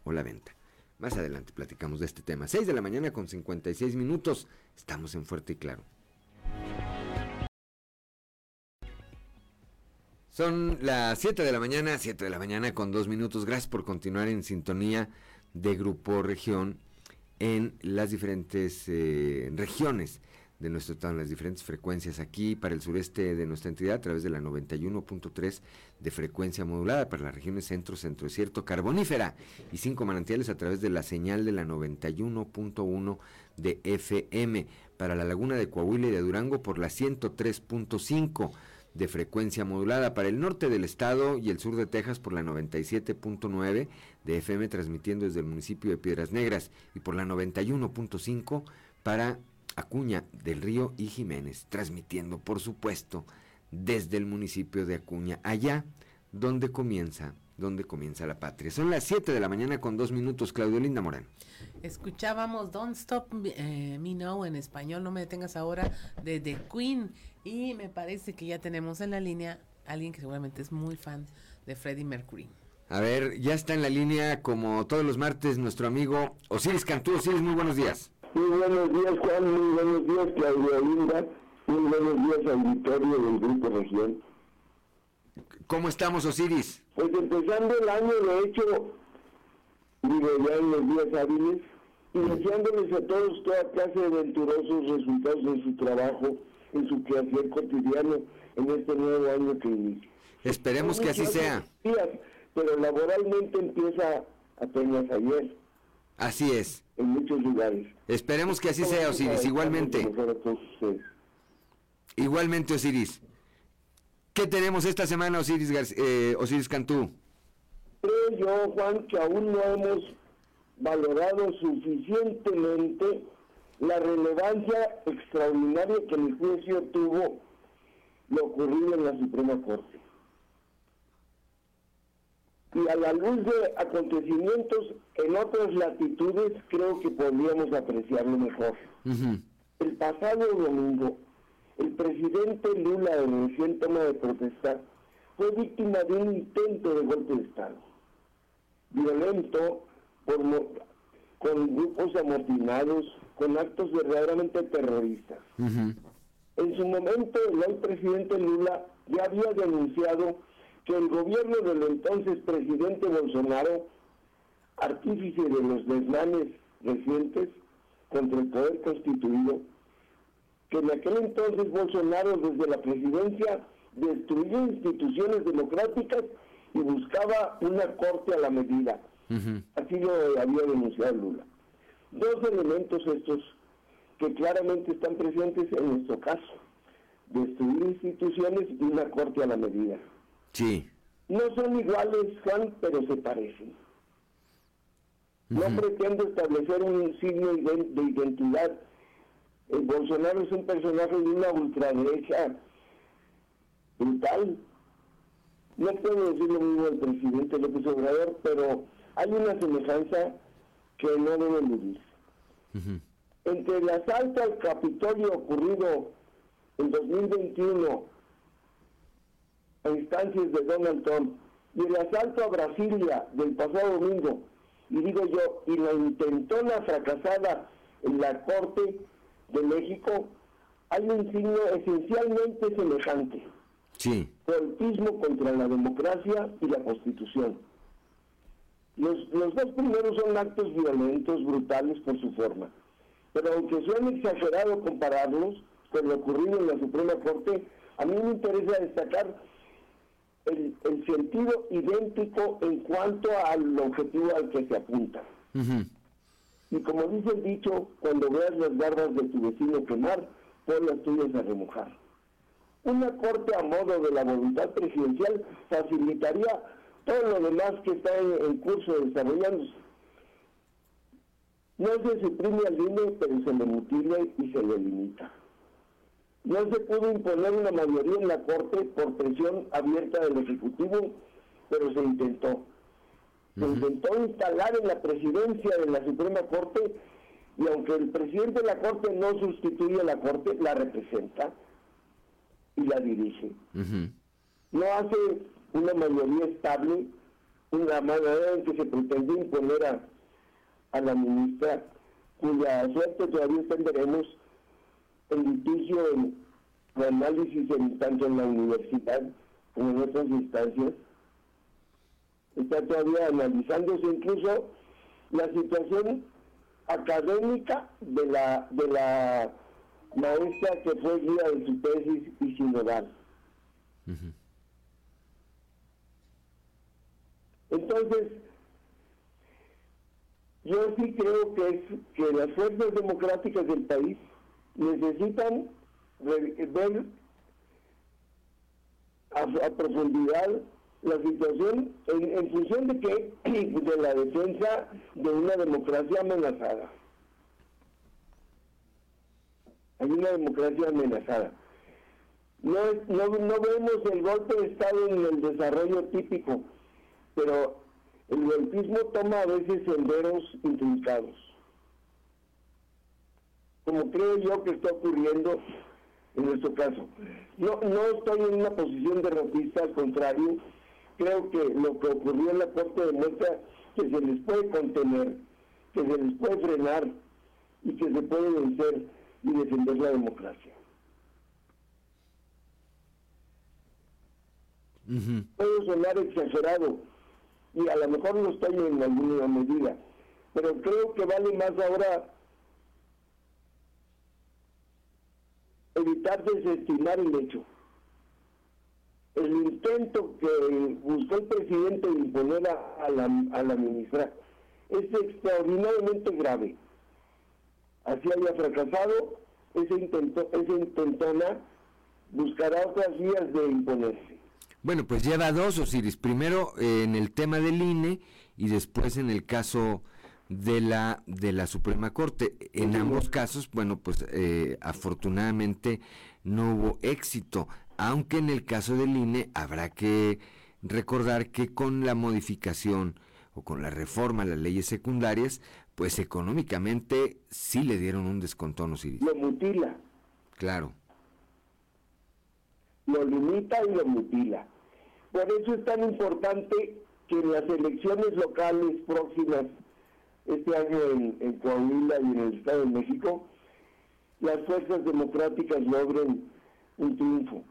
o la venta. Más adelante platicamos de este tema. 6 de la mañana con 56 minutos. Estamos en Fuerte y Claro. Son las 7 de la mañana, 7 de la mañana con 2 minutos. Gracias por continuar en sintonía de Grupo Región en las diferentes eh, regiones de nuestro estado en las diferentes frecuencias aquí para el sureste de nuestra entidad a través de la 91.3 de frecuencia modulada para las regiones centro, centro desierto, carbonífera y cinco manantiales a través de la señal de la 91.1 de FM para la laguna de Coahuila y de Durango por la 103.5 de frecuencia modulada para el norte del estado y el sur de Texas por la 97.9 de FM transmitiendo desde el municipio de Piedras Negras y por la 91.5 para Acuña del Río y Jiménez, transmitiendo, por supuesto, desde el municipio de Acuña, allá donde comienza, donde comienza la patria. Son las 7 de la mañana con dos minutos, Claudio Linda Morán. Escuchábamos Don't Stop eh, Me Now en español, no me detengas ahora, de The Queen. Y me parece que ya tenemos en la línea alguien que seguramente es muy fan de Freddie Mercury. A ver, ya está en la línea como todos los martes nuestro amigo Osiris Cantú. Osiris, muy buenos días. Muy buenos días, Juan. Muy buenos días, Claudia Linda. Muy buenos días, auditorio del Grupo Región. ¿Cómo estamos, Osiris? Pues empezando el año, de hecho, digo ya en los días hábiles, y deseándoles a todos toda clase de venturosos resultados en su trabajo, en su quehacer cotidiano, en este nuevo año que inicia. Esperemos que así sea. Días, pero laboralmente empieza apenas ayer. Así es. En muchos lugares. Esperemos que así sea, Osiris, igualmente. Igualmente, Osiris. ¿Qué tenemos esta semana, Osiris, eh, Osiris Cantú? Creo yo, Juan, que aún no hemos valorado suficientemente la relevancia extraordinaria que el juicio tuvo lo ocurrido en la Suprema Corte y a la luz de acontecimientos en otras latitudes creo que podríamos apreciarlo mejor. El pasado domingo, el presidente Lula en recién toma de protesta fue víctima de un intento de golpe de Estado, violento, por, con grupos amotinados, con actos verdaderamente terroristas. En su momento, el presidente Lula ya había denunciado que el gobierno del entonces presidente Bolsonaro, artífice de los desmanes recientes contra el poder constituido, que en aquel entonces Bolsonaro desde la presidencia destruyó instituciones democráticas y buscaba una corte a la medida. Así lo había denunciado Lula. Dos elementos estos que claramente están presentes en nuestro caso. Destruir instituciones y una corte a la medida. Sí. No son iguales, Juan, pero se parecen. No pretendo establecer un signo de identidad. El Bolsonaro es un personaje de una ultraderecha brutal. No puedo decir lo mismo del presidente López Obrador, pero hay una semejanza que no debe eludir. Entre el asalto al Capitolio ocurrido en 2021 instancias de Donald Trump y el asalto a Brasilia del pasado domingo, y digo yo, y la intentona fracasada en la Corte de México, hay un signo esencialmente semejante. Sí. Golpismo contra la democracia y la Constitución. Los, los dos primeros son actos violentos, brutales por su forma. Pero aunque suene exagerado compararlos con lo ocurrido en la Suprema Corte, a mí me interesa destacar el, sentido idéntico en cuanto al objetivo al que se apunta. Y como dice el dicho, cuando veas las barbas de tu vecino quemar, pon las tuyas a remojar. Una corte a modo de la voluntad presidencial facilitaría todo lo demás que está en, en curso de desarrollándose. No se suprime al INE, pero se le mutila y se le limita. No se pudo imponer una mayoría en la Corte por presión abierta del Ejecutivo, pero se intentó. Se intentó instalar en la presidencia de la Suprema Corte y aunque el presidente de la Corte no sustituye a la Corte, la representa y la dirige. No hace una mayoría estable, una manera en que se pretende imponer a, a la ministra, cuya suerte todavía entenderemos el litigio en el análisis en, tanto en la universidad como en otras instancias. Está todavía analizándose incluso la situación académica de la de la maestra que fue guía de su tesis y sinodal. Entonces, yo sí creo que es que las fuerzas democráticas del país necesitan ver a, profundidad la situación en, función de que (clears throat) de la defensa de una democracia amenazada. Hay una democracia amenazada. No, no, no vemos el golpe de Estado en el desarrollo típico, pero el golpismo toma a veces senderos intrincados. Como creo yo que está ocurriendo en nuestro caso. No, no estoy en una posición derrotista, al contrario, creo que lo que ocurrió en la Corte demuestra que se les puede contener, que se les puede frenar y que se puede vencer y defender la democracia. Puedo sonar exagerado y a lo mejor no estoy en alguna medida, pero creo que vale más ahora evitar desestimar el hecho. El intento que buscó el presidente de imponer a, la, ministra es extraordinariamente grave. Así haya fracasado, ese, intento, ese intentona buscará otras vías de imponerse. Bueno, pues lleva dos, Osiris. Primero eh, en el tema del INE y después en el caso de la de la Suprema Corte. En ambos casos, bueno, pues eh, afortunadamente no hubo éxito, aunque en el caso del INE habrá que recordar que con la modificación o con la reforma a las leyes secundarias, pues económicamente sí le dieron un descontón, Osiris. Lo mutila. Claro. Lo limita y lo mutila. Por eso es tan importante que en las elecciones locales próximas este año en, Coahuila y en el Estado de México, las fuerzas democráticas logren un triunfo.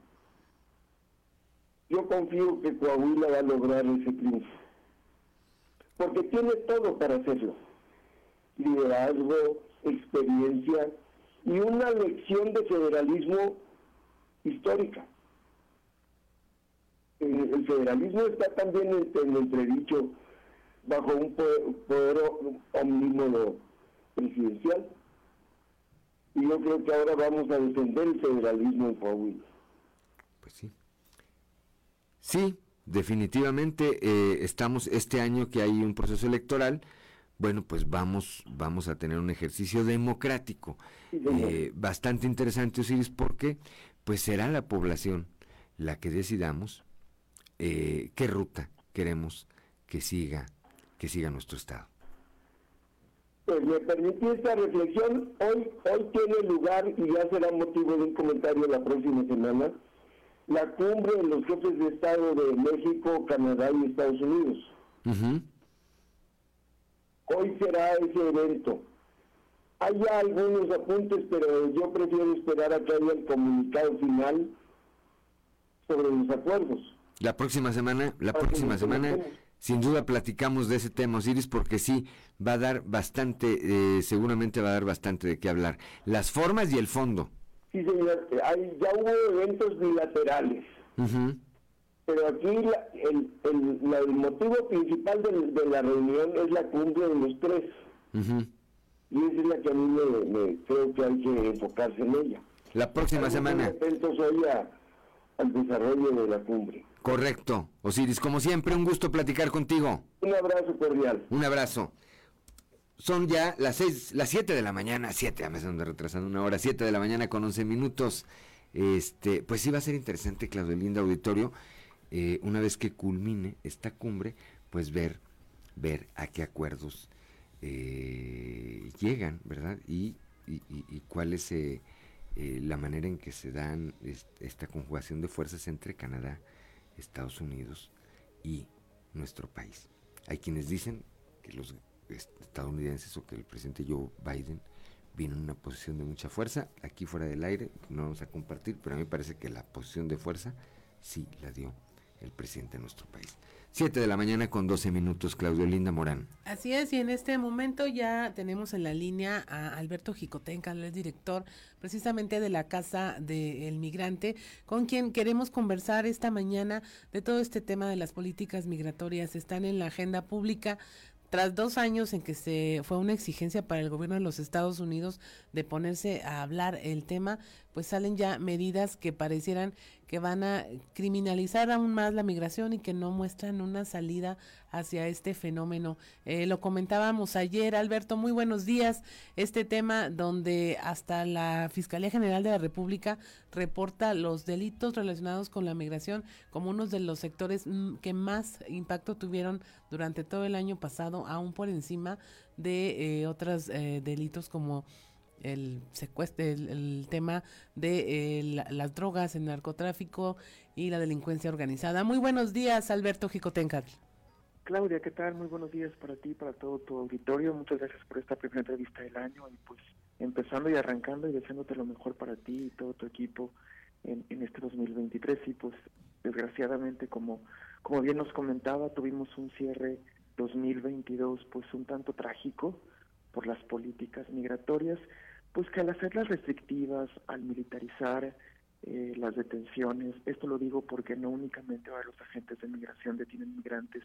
Yo confío que Coahuila va a lograr ese triunfo, porque tiene todo para hacerlo. Liderazgo, experiencia y una lección de federalismo histórica. El, federalismo está también en, en entredicho bajo un poder, omnímodo presidencial. Y yo creo que ahora vamos a defender el federalismo en Coahuila. Pues sí. Sí, definitivamente eh, estamos este año que hay un proceso electoral. Bueno, pues vamos, vamos a tener un ejercicio democrático eh, bastante interesante, Osiris, porque pues será la población la que decidamos eh, qué ruta queremos que siga que siga nuestro Estado. Pues me permití esta reflexión. Hoy, hoy tiene lugar, y ya será motivo de un comentario la próxima semana, la cumbre de los jefes de Estado de México, Canadá y Estados Unidos. Hoy será ese evento. Hay ya algunos apuntes, pero yo prefiero esperar a que haya el comunicado final sobre los acuerdos. La próxima semana, la próxima semana sin duda platicamos de ese tema, Osiris, porque sí, va a dar bastante, eh, seguramente va a dar bastante de qué hablar. Las formas y el fondo. Sí, señor, Hay, ya hubo eventos bilaterales. Pero aquí el, el, motivo principal de, la reunión es la cumbre de los tres. Y esa es la que a mí me, creo que hay que enfocarse en ella. La próxima semana. Atentos hoy a, al desarrollo de la cumbre. Correcto. Osiris, como siempre, un gusto platicar contigo. Un abrazo cordial. Un abrazo. Son ya las seis, las 7 de la mañana, 7, ya me están retrasando una hora, 7 de la mañana con 11 minutos. Este, pues sí va a ser interesante, Claudio Linda Auditorio, eh, una vez que culmine esta cumbre, pues ver, ver a qué acuerdos eh, llegan, ¿verdad? Y, y, y, cuál es eh, eh, la manera en que se dan esta conjugación de fuerzas entre Canadá, Estados Unidos y nuestro país. Hay quienes dicen que los estadounidenses o que el presidente Joe Biden vino en una posición de mucha fuerza, aquí fuera del aire, no vamos a compartir, pero a mí me parece que la posición de fuerza sí la dio el presidente de nuestro país. 7 de la mañana con 12 minutos, Claudio Linda Morán. Así es, y en este momento ya tenemos en la línea a Alberto Jicotenca, el director precisamente de la Casa del Migrante, con quien queremos conversar esta mañana de todo este tema de las políticas migratorias. Están en la agenda pública tras dos años en que se fue una exigencia para el gobierno de los Estados Unidos de ponerse a hablar el tema, pues salen ya medidas que parecieran que van a criminalizar aún más la migración y que no muestran una salida hacia este fenómeno. Eh, lo comentábamos ayer, Alberto, muy buenos días. Este tema donde hasta la Fiscalía General de la República reporta los delitos relacionados con la migración como uno de los sectores mm, que más impacto tuvieron durante todo el año pasado, aún por encima de eh, otros eh, delitos como el secuestro, el, tema de eh, las drogas, el narcotráfico y la delincuencia organizada. Muy buenos días, Alberto Jicotencat. Claudia, ¿qué tal? Muy buenos días para ti, para todo tu auditorio. Muchas gracias por esta primera entrevista del año y pues empezando y arrancando y deseándote lo mejor para ti y todo tu equipo en, en este 2023 y pues desgraciadamente como, como bien nos comentaba tuvimos un cierre 2022 pues un tanto trágico por las políticas migratorias pues que al hacerlas restrictivas, al militarizar eh, las detenciones, esto lo digo porque no únicamente los agentes de migración detienen migrantes,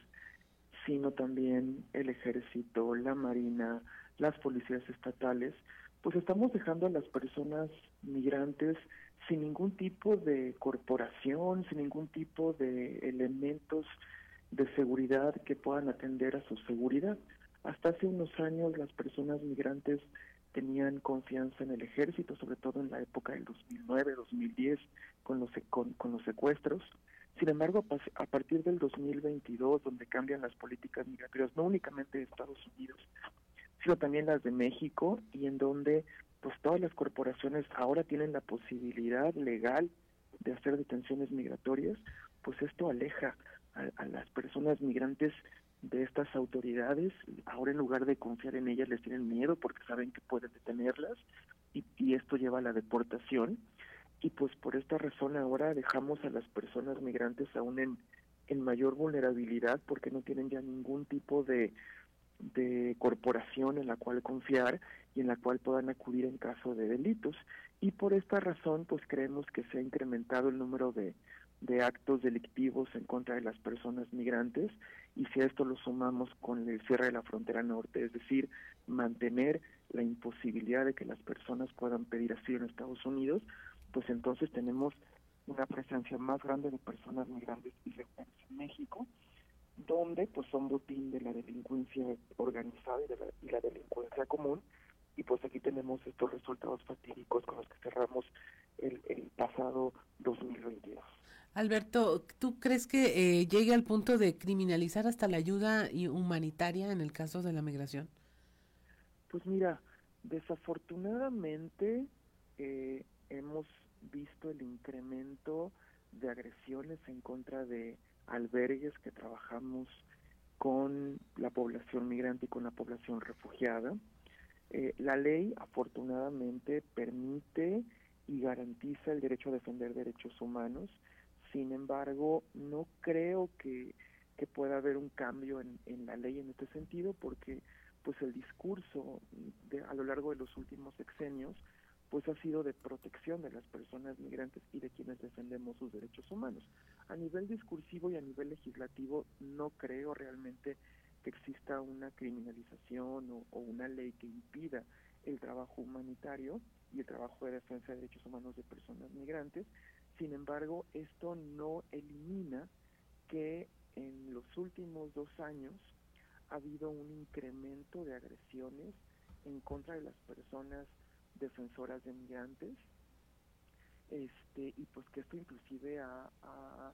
sino también el ejército, la marina, las policías estatales, pues estamos dejando a las personas migrantes sin ningún tipo de corporación, sin ningún tipo de elementos de seguridad que puedan atender a su seguridad. Hasta hace unos años las personas migrantes tenían confianza en el ejército, sobre todo en la época del 2009, 2010, con los, con, con los secuestros. Sin embargo, a partir del 2022, donde cambian las políticas migratorias, no únicamente de Estados Unidos, sino también las de México, y en donde pues todas las corporaciones ahora tienen la posibilidad legal de hacer detenciones migratorias, pues esto aleja a las personas migrantes de estas autoridades, ahora en lugar de confiar en ellas les tienen miedo porque saben que pueden detenerlas y, esto lleva a la deportación. Y pues por esta razón ahora dejamos a las personas migrantes aún en, en mayor vulnerabilidad porque no tienen ya ningún tipo de, de corporación en la cual confiar y en la cual puedan acudir en caso de delitos. Y por esta razón pues creemos que se ha incrementado el número de, de actos delictivos en contra de las personas migrantes y si a esto lo sumamos con el cierre de la frontera norte, es decir, mantener la imposibilidad de que las personas puedan pedir asilo en Estados Unidos, pues entonces tenemos una presencia más grande de personas migrantes ilegales en México, donde pues son botín de la delincuencia organizada y, de la, y la delincuencia común, y pues aquí tenemos estos resultados fatídicos con los que cerramos el, el pasado 2022. Alberto, ¿tú crees que eh, llegue al punto de criminalizar hasta la ayuda humanitaria en el caso de la migración? Pues mira, desafortunadamente eh, hemos visto el incremento de agresiones en contra de albergues que trabajamos con la población migrante y con la población refugiada. Eh, la ley afortunadamente permite y garantiza el derecho a defender derechos humanos, sin embargo, no creo que, que pueda haber un cambio en, en, la ley en este sentido porque pues el discurso de, a lo largo de los últimos sexenios pues ha sido de protección de las personas migrantes y de quienes defendemos sus derechos humanos. A nivel discursivo y a nivel legislativo no creo realmente que exista una criminalización o, o una ley que impida el trabajo humanitario y el trabajo de defensa de derechos humanos de personas migrantes, Sin embargo, esto no elimina que en los últimos dos años ha habido un incremento de agresiones en contra de las personas defensoras de migrantes. Este y pues que esto inclusive ha,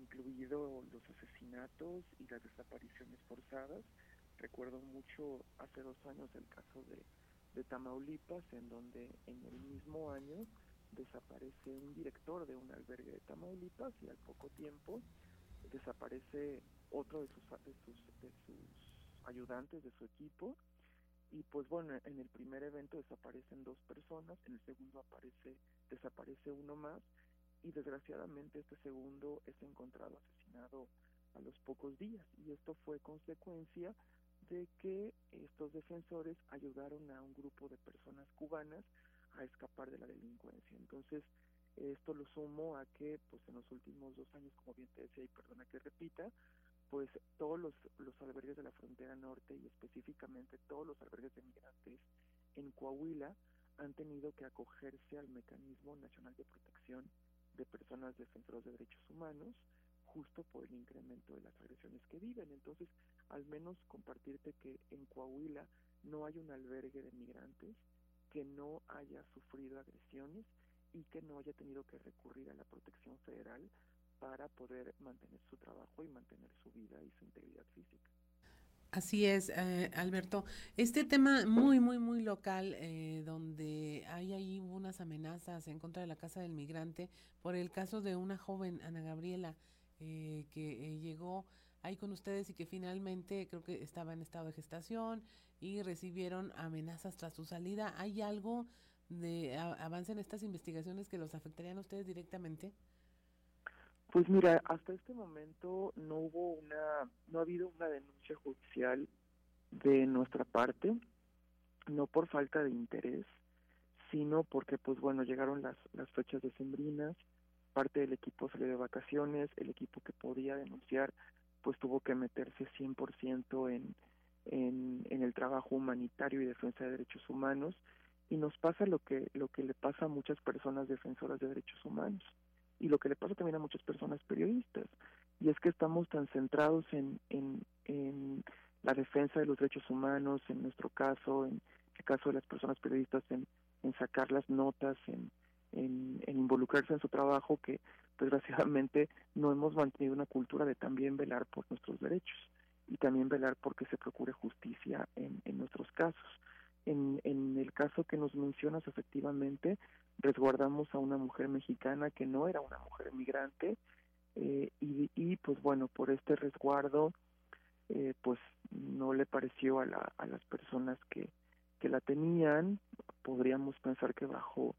incluido los asesinatos y las desapariciones forzadas. Recuerdo mucho hace dos años el caso de, de Tamaulipas en donde en el mismo año desaparece un director de un albergue de Tamaulipas y al poco tiempo desaparece otro de sus, de sus, de sus ayudantes de su equipo. Y pues bueno, en el primer evento desaparecen dos personas, en el segundo aparece, desaparece uno más. Y desgraciadamente este segundo es encontrado asesinado a los pocos días. Y esto fue consecuencia de que estos defensores ayudaron a un grupo de personas cubanas a escapar de la delincuencia. Entonces, esto lo sumo a que pues en los últimos dos años, como bien te decía y perdona que repita, pues todos los, los albergues de la frontera norte y específicamente todos los albergues de migrantes en Coahuila han tenido que acogerse al mecanismo nacional de protección de personas defensoras de derechos humanos justo por el incremento de las agresiones que viven. Entonces, al menos compartirte que en Coahuila no hay un albergue de migrantes que no haya sufrido agresiones y que no haya tenido que recurrir a la protección federal para poder mantener su trabajo y mantener su vida y su integridad física. Así es, eh, Alberto. Este tema muy, muy, muy local, eh, donde hay ahí unas amenazas en contra de la Casa del Migrante por el caso de una joven, Ana Gabriela, eh, que llegó ahí con ustedes y que finalmente creo que estaba en estado de gestación y recibieron amenazas tras su salida. ¿Hay algo de avance en estas investigaciones que los afectarían a ustedes directamente? Pues mira, hasta este momento no hubo una, no ha habido una denuncia judicial de nuestra parte, no por falta de interés, sino porque pues bueno, llegaron las, las fechas decembrinas, parte del equipo salió de vacaciones, el equipo que podía denunciar pues tuvo que meterse 100% en, en, en el trabajo humanitario y defensa de derechos humanos y nos pasa lo que lo que le pasa a muchas personas defensoras de derechos humanos y lo que le pasa también a muchas personas periodistas, y es que estamos tan centrados en, en, en la defensa de los derechos humanos, en nuestro caso, en el caso de las personas periodistas, en, en sacar las notas, en, en, involucrarse en su trabajo, que desgraciadamente no hemos mantenido una cultura de también velar por nuestros derechos y también velar porque se procure justicia en, en nuestros casos. En, en el caso que nos mencionas, efectivamente, resguardamos a una mujer mexicana que no era una mujer migrante eh, y, y, pues bueno, por este resguardo, eh, pues no le pareció a, la, a las personas que, que la tenían, podríamos pensar que bajo,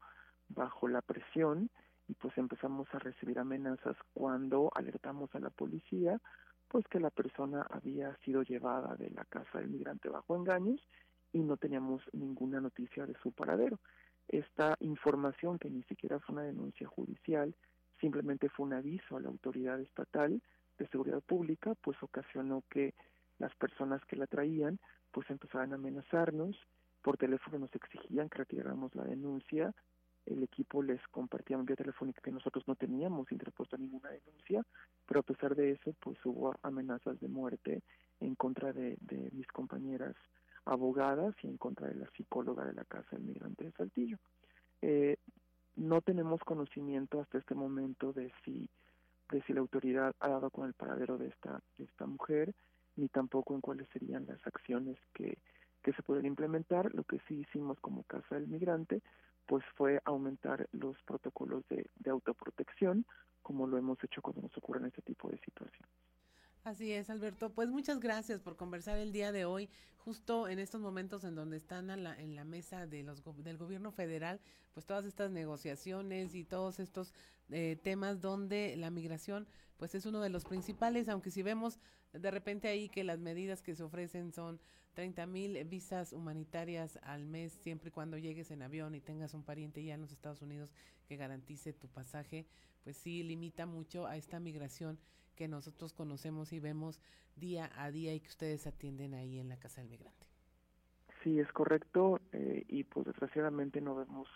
bajo la presión, y pues empezamos a recibir amenazas cuando alertamos a la policía, pues que la persona había sido llevada de la casa del migrante bajo engaños y no teníamos ninguna noticia de su paradero. Esta información, que ni siquiera fue una denuncia judicial, simplemente fue un aviso a la autoridad estatal de seguridad pública, pues ocasionó que las personas que la traían pues empezaran a amenazarnos, por teléfono nos exigían que retiráramos la denuncia, el equipo les compartía vía telefónica que nosotros no teníamos interpuesto ninguna denuncia, pero a pesar de eso pues hubo amenazas de muerte en contra de, de mis compañeras abogadas y en contra de la psicóloga de la Casa del Migrante de Saltillo. Eh, no tenemos conocimiento hasta este momento de si de si la autoridad ha dado con el paradero de esta de esta mujer ni tampoco en cuáles serían las acciones que, que se pueden implementar. Lo que sí hicimos como Casa del Migrante pues fue aumentar los protocolos de, de autoprotección como lo hemos hecho cuando nos ocurren este tipo de situaciones. Así es, Alberto. Pues muchas gracias por conversar el día de hoy, justo en estos momentos en donde están en la mesa de los, del gobierno federal, pues todas estas negociaciones y todos estos eh, temas donde la migración, pues es uno de los principales, aunque si vemos de repente ahí que las medidas que se ofrecen son 30 mil visas humanitarias al mes, siempre y cuando llegues en avión y tengas un pariente ya en los Estados Unidos que garantice tu pasaje, pues sí limita mucho a esta migración que nosotros conocemos y vemos día a día y que ustedes atienden ahí en la Casa del Migrante. Sí, es correcto eh, y pues desgraciadamente no vemos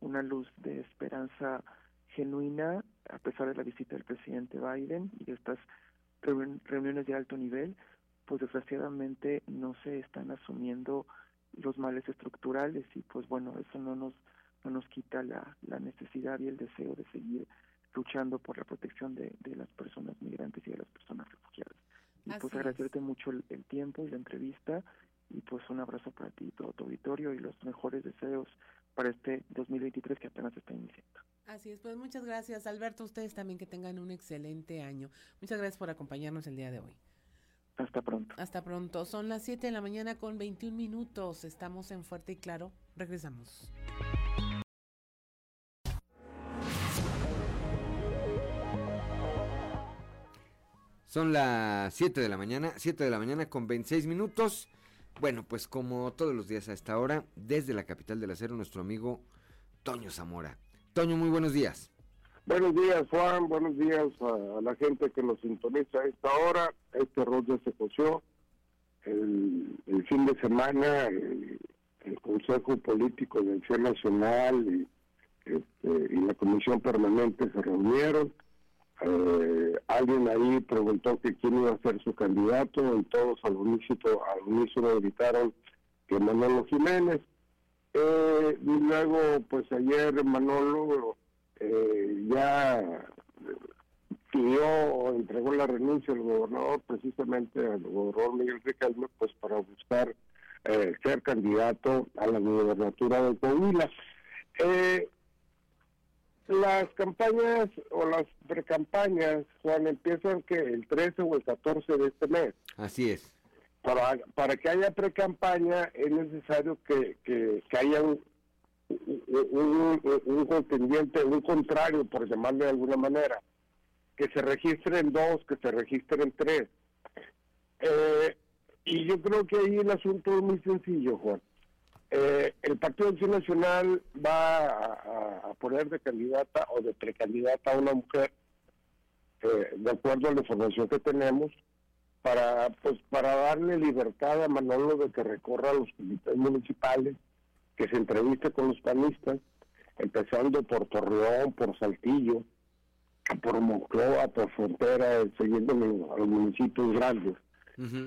una luz de esperanza genuina, a pesar de la visita del presidente Biden y de estas reuniones de alto nivel, pues desgraciadamente no se están asumiendo los males estructurales y pues bueno, eso no nos, no nos quita la, la necesidad y el deseo de seguir luchando por la protección de, de las personas migrantes y de las personas refugiadas. Y pues agradecerte mucho el, el, tiempo y la entrevista y pues un abrazo para ti y todo tu auditorio y los mejores deseos para este 2023 que apenas está iniciando. Así es, pues muchas gracias Alberto, ustedes también que tengan un excelente año. Muchas gracias por acompañarnos el día de hoy. Hasta pronto. Hasta pronto. Son las 7 de la mañana con 21 minutos. Estamos en Fuerte y Claro. Regresamos. Son las 7 de la mañana, 7 de la mañana con 26 minutos. Bueno, pues como todos los días a esta hora, desde la capital del acero, nuestro amigo Toño Zamora. Toño, muy buenos días. Buenos días, Juan. Buenos días a, la gente que nos sintoniza a esta hora. Este ya se coció. El, fin de semana, el, Consejo Político de Acción Nacional y, este, y la Comisión Permanente se reunieron. Eh, alguien ahí preguntó que quién iba a ser su candidato y todos al unísono, al unísono gritaron que Manolo Jiménez. Eh, y luego, pues ayer Manolo eh, ya pidió o entregó la renuncia al gobernador, precisamente al gobernador Miguel Riquelme, pues para buscar eh, ser candidato a la gubernatura de Coahuila. Eh, las campañas o las precampañas, Juan, empiezan que el 13 o el 14 de este mes. Así es. Para, para que haya precampaña es necesario que, que, que haya un, un, contendiente, un contrario, por llamarle de alguna manera, que se registren dos, que se registren tres. Eh, y yo creo que ahí el asunto es muy sencillo, Juan. Eh, el Partido Acción Nacional va a, poner de candidata o de precandidata a una mujer, eh, de acuerdo a la información que tenemos, para pues para darle libertad a Manolo de que recorra los comités municipales, que se entreviste con los panistas, empezando por Torreón, por Saltillo, por Moncloa, por Frontera, siguiendo a los municipios grandes.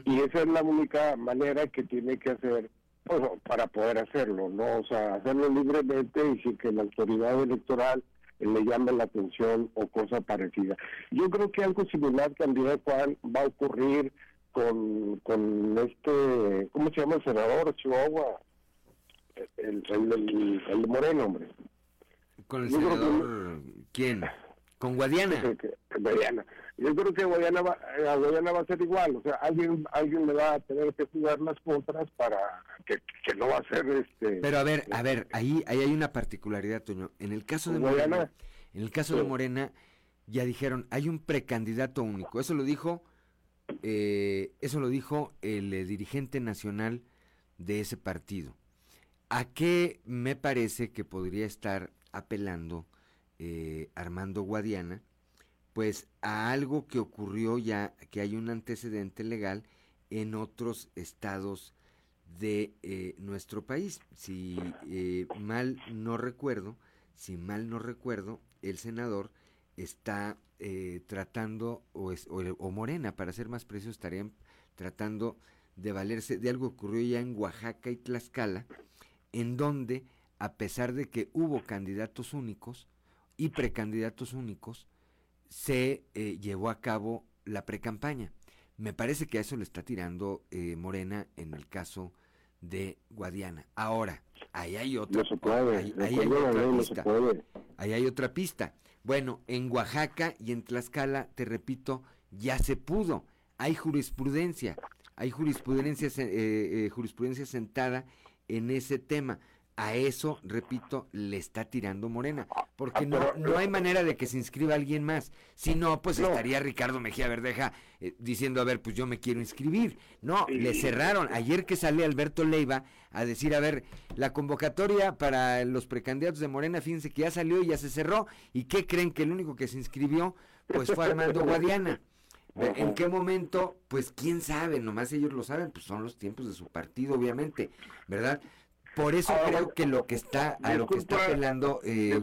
Y esa es la única manera que tiene que hacer pues, para poder hacerlo, ¿no? O sea, hacerlo libremente y sin que la autoridad electoral le llame la atención o cosa parecida. Yo creo que algo similar también, Juan, va a ocurrir con, con este, ¿cómo se llama el senador Chihuahua? El, el, el, Moreno, hombre. ¿Con el senador quién? ¿Con Guadiana? Guadiana. Yo creo que Guadiana va, a Guadiana va a ser igual, o sea, alguien alguien le va a tener que jugar las contras para que, que no va a ser este... Pero a ver, a ver, ahí, ahí hay una particularidad, Toño. En el caso de Morena, en el caso de Morena, ya dijeron, hay un precandidato único. Eso lo dijo, eh, eso lo dijo el eh, dirigente nacional de ese partido. ¿A qué me parece que podría estar apelando eh, Armando Guadiana? Pues a algo que ocurrió ya, que hay un antecedente legal en otros estados de eh, nuestro país. Si eh, mal no recuerdo, si mal no recuerdo, el senador está tratando, o, o, Morena, para ser más preciso, estarían tratando de valerse de algo que ocurrió ya en Oaxaca y Tlaxcala, en donde, a pesar de que hubo candidatos únicos y precandidatos únicos, se eh, llevó a cabo la precampaña. Me parece que a eso le está tirando eh, Morena en el caso de Guadiana. Ahora, ahí hay otra, ahí, hay otra pista. Ahí hay otra pista. Bueno, en Oaxaca y en Tlaxcala, te repito, ya se pudo. Hay jurisprudencia, hay jurisprudencia, eh, jurisprudencia sentada en ese tema. A eso, repito, le está tirando Morena, porque no, no hay manera de que se inscriba alguien más. Si no, pues estaría Ricardo Mejía Verdeja eh, diciendo, a ver, pues yo me quiero inscribir. No, le cerraron. Ayer que sale Alberto Leiva a decir, a ver, la convocatoria para los precandidatos de Morena, fíjense que ya salió y ya se cerró. ¿Y qué creen que el único que se inscribió, pues fue Armando (laughs) Guadiana? ¿En qué momento? Pues quién sabe, nomás ellos lo saben, pues son los tiempos de su partido, obviamente, ¿verdad? Por eso creo que lo que está, a lo que está apelando, eh,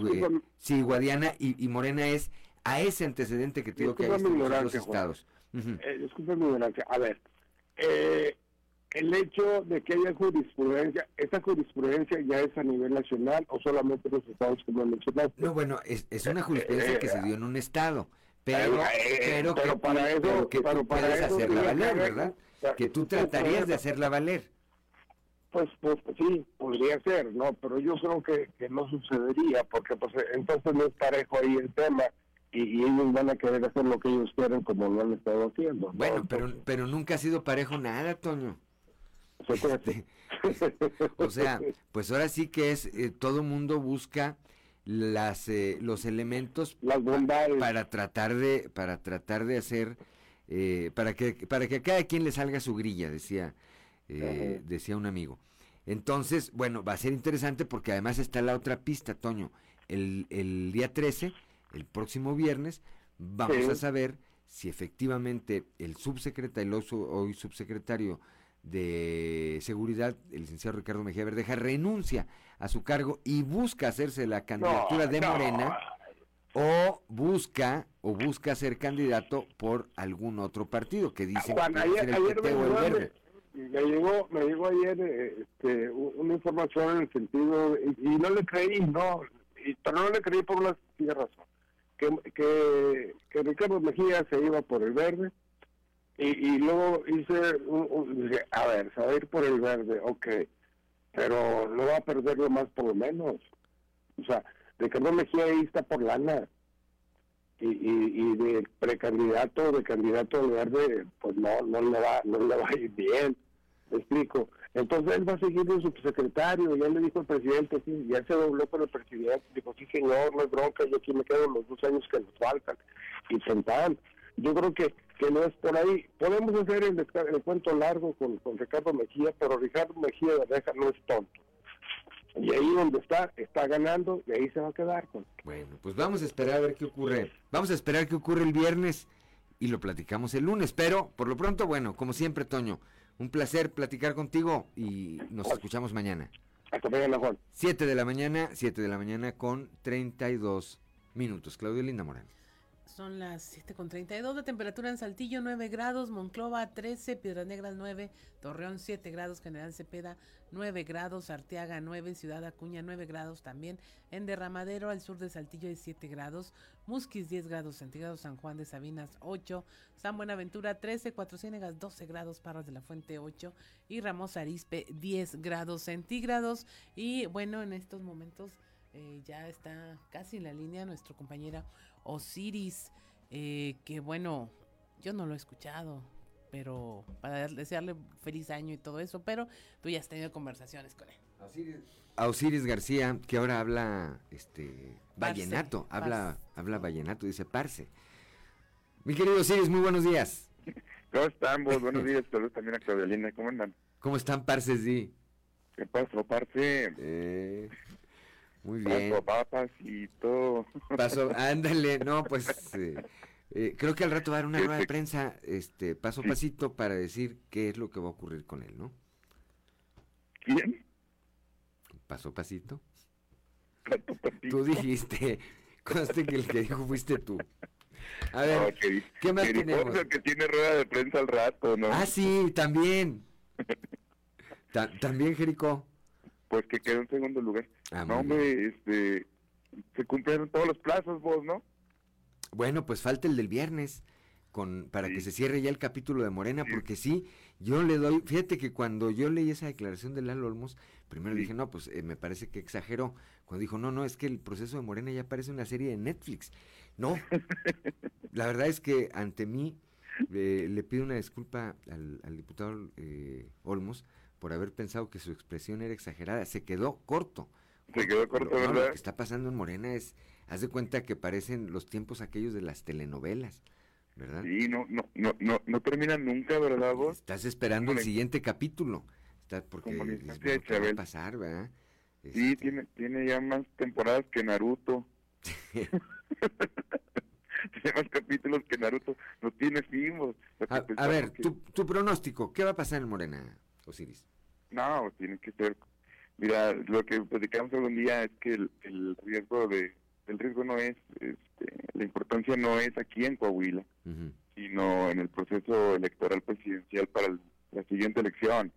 sí, Guadiana y, y, Morena es a ese antecedente que tengo que hay en los estados. Uh -huh. A ver, eh, el hecho de que haya jurisprudencia, ¿esa jurisprudencia ya es a nivel nacional o solamente los estados como mencionaste? No, bueno, es, es una jurisprudencia que se dio en un estado, pero, pero, que, para eso, que tú puedes hacerla valer, ¿verdad? Que tú tratarías de hacerla valer. Pues, pues sí, podría ser, ¿no? Pero yo creo que, que no sucedería, porque pues entonces no es parejo ahí el tema y, ellos van a querer hacer lo que ellos quieren como lo han estado haciendo. Bueno, pero, pero nunca ha sido parejo nada, Toño. Este, (laughs) o sea, pues ahora sí que es, eh, todo mundo busca las eh, los elementos las bondades. para tratar de para tratar de hacer eh, para que para que a cada quien le salga su grilla decía decía un amigo. Entonces bueno va a ser interesante porque además está la otra pista Toño. El, el día 13 el próximo viernes vamos a saber si efectivamente el subsecretario, el hoy subsecretario de Seguridad, el licenciado Ricardo Mejía Verdeja, renuncia a su cargo y busca hacerse la candidatura de Morena o busca o busca ser candidato por algún otro partido que dice que ayer, el o el Verde. Me llegó, me llegó ayer este, una información en el sentido, y, no le creí, no, pero no le creí por una razón que, que, que Ricardo Mejía se iba por el verde y, y luego hice, un, a ver, se va a ir por el verde, ok, pero no va a perder lo más por lo menos. O sea, Ricardo Mejía ahí está por lana. Y, y, y de precandidato, de candidato al verde, pues no, no le va, no le va a ir bien. ¿Me explico? Entonces él va a seguir de subsecretario, ya le dijo el presidente, sí, ya se dobló con el presidente, dijo, sí señor, no es bronca, yo aquí me quedo los dos años que nos faltan. Y sentaban. Yo creo que, que no es por ahí. Podemos hacer el, el cuento largo con, con, Ricardo Mejía, pero Ricardo Mejía de Reja no es tonto. Y ahí donde está, está ganando y ahí se va a quedar. Con... Bueno, pues vamos a esperar a ver qué ocurre. Vamos a esperar qué ocurre el viernes y lo platicamos el lunes. Pero, por lo pronto, bueno, como siempre, Toño, un placer platicar contigo y nos escuchamos mañana. Hasta mañana, Juan. 7 de la mañana, 7 de la mañana con 32 minutos. Claudio Linda Morán. Son las 7 con 32 de temperatura en Saltillo, 9 grados, Monclova 13, Piedras Negras 9, Torreón 7 grados, General Cepeda 9 grados, Arteaga 9, Ciudad Acuña 9 grados también, en Derramadero al sur de Saltillo hay 7 grados, Musquis 10 grados centígrados, San Juan de Sabinas 8, San Buenaventura 13, Cuatro Ciénegas 12 grados, Parras de la Fuente 8 y Ramos Arispe 10 grados centígrados. Y bueno, en estos momentos eh, ya está casi en la línea nuestro compañera Osiris, eh, que bueno, yo no lo he escuchado, pero para desearle feliz año y todo eso, pero tú ya has tenido conversaciones con él. A Osiris García, que ahora habla este vallenato, habla, habla vallenato, dice Parse. Mi querido Osiris, muy buenos días. ¿Cómo están vos? Buenos (laughs) días, saludos también a Claudelina, ¿cómo andan? ¿Cómo están, Parses, sí? ¿Qué pasó, Parce? Eh, muy bien. Paso todo. (laughs) Paso, ándale, no, pues eh, eh, creo que al rato va a dar una rueda de prensa, este, paso a pasito, para decir qué es lo que va a ocurrir con él, ¿no? ¿Quién? Paso a pasito. Tú dijiste, conste que el que dijo fuiste tú. A ver, ¿qué más tenemos? que tiene rueda de prensa al rato, ¿no? Ah, sí, también. (laughs) también, Jerico. Pues que quedó en segundo lugar. Ah, no, hombre, este, se cumplieron todos los plazos vos, ¿no? Bueno, pues falta el del viernes. Con, para que se cierre ya el capítulo de Morena, porque sí, yo le doy, fíjate que cuando yo leí esa declaración de Lalo Olmos, primero dije, no, pues eh, me parece que exageró, cuando dijo, no, no, es que el proceso de Morena ya parece una serie de Netflix. No, (laughs) la verdad es que ante mí eh, le pido una disculpa al, diputado eh, Olmos por haber pensado que su expresión era exagerada, se quedó corto. Se quedó corto, ¿verdad? Lo que está pasando en Morena es, haz de cuenta que parecen los tiempos aquellos de las telenovelas. ¿verdad? Sí, no, no, no, no, no termina nunca, ¿verdad vos? Estás esperando el siguiente capítulo. Está porque ¿qué va a pasar, ¿verdad? Sí, este tiene, tiene ya más temporadas que Naruto. (laughs) tiene más capítulos que Naruto. No tiene fin. A, ver, tu, tu pronóstico, ¿qué va a pasar en Morena, Osiris? No, tiene que ser Mira, lo que platicamos algún día es que el, riesgo de el riesgo no es, este, la importancia no es aquí en Coahuila, sino en el proceso electoral presidencial para la siguiente elección.